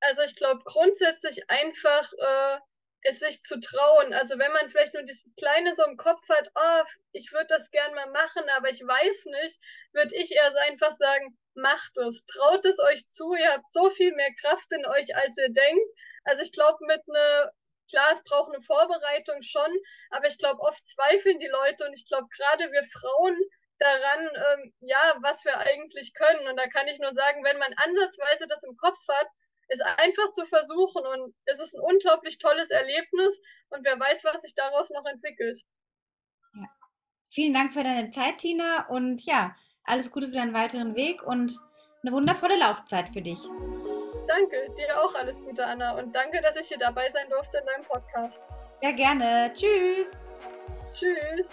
Also ich glaube grundsätzlich einfach äh, es sich zu trauen. Also wenn man vielleicht nur dieses Kleine so im Kopf hat, oh, ich würde das gern mal machen, aber ich weiß nicht, würde ich eher einfach sagen, macht es, traut es euch zu, ihr habt so viel mehr Kraft in euch, als ihr denkt. Also ich glaube, mit einer, klar, es braucht eine Vorbereitung schon, aber ich glaube, oft zweifeln die Leute und ich glaube, gerade wir Frauen daran, ähm, ja, was wir eigentlich können. Und da kann ich nur sagen, wenn man ansatzweise das im Kopf hat, es einfach zu versuchen und es ist ein unglaublich tolles Erlebnis und wer weiß, was sich daraus noch entwickelt. Ja. Vielen Dank für deine Zeit, Tina, und ja, alles Gute für deinen weiteren Weg und eine wundervolle Laufzeit für dich. Danke, dir auch alles Gute, Anna, und danke, dass ich hier dabei sein durfte in deinem Podcast. Sehr gerne. Tschüss. Tschüss.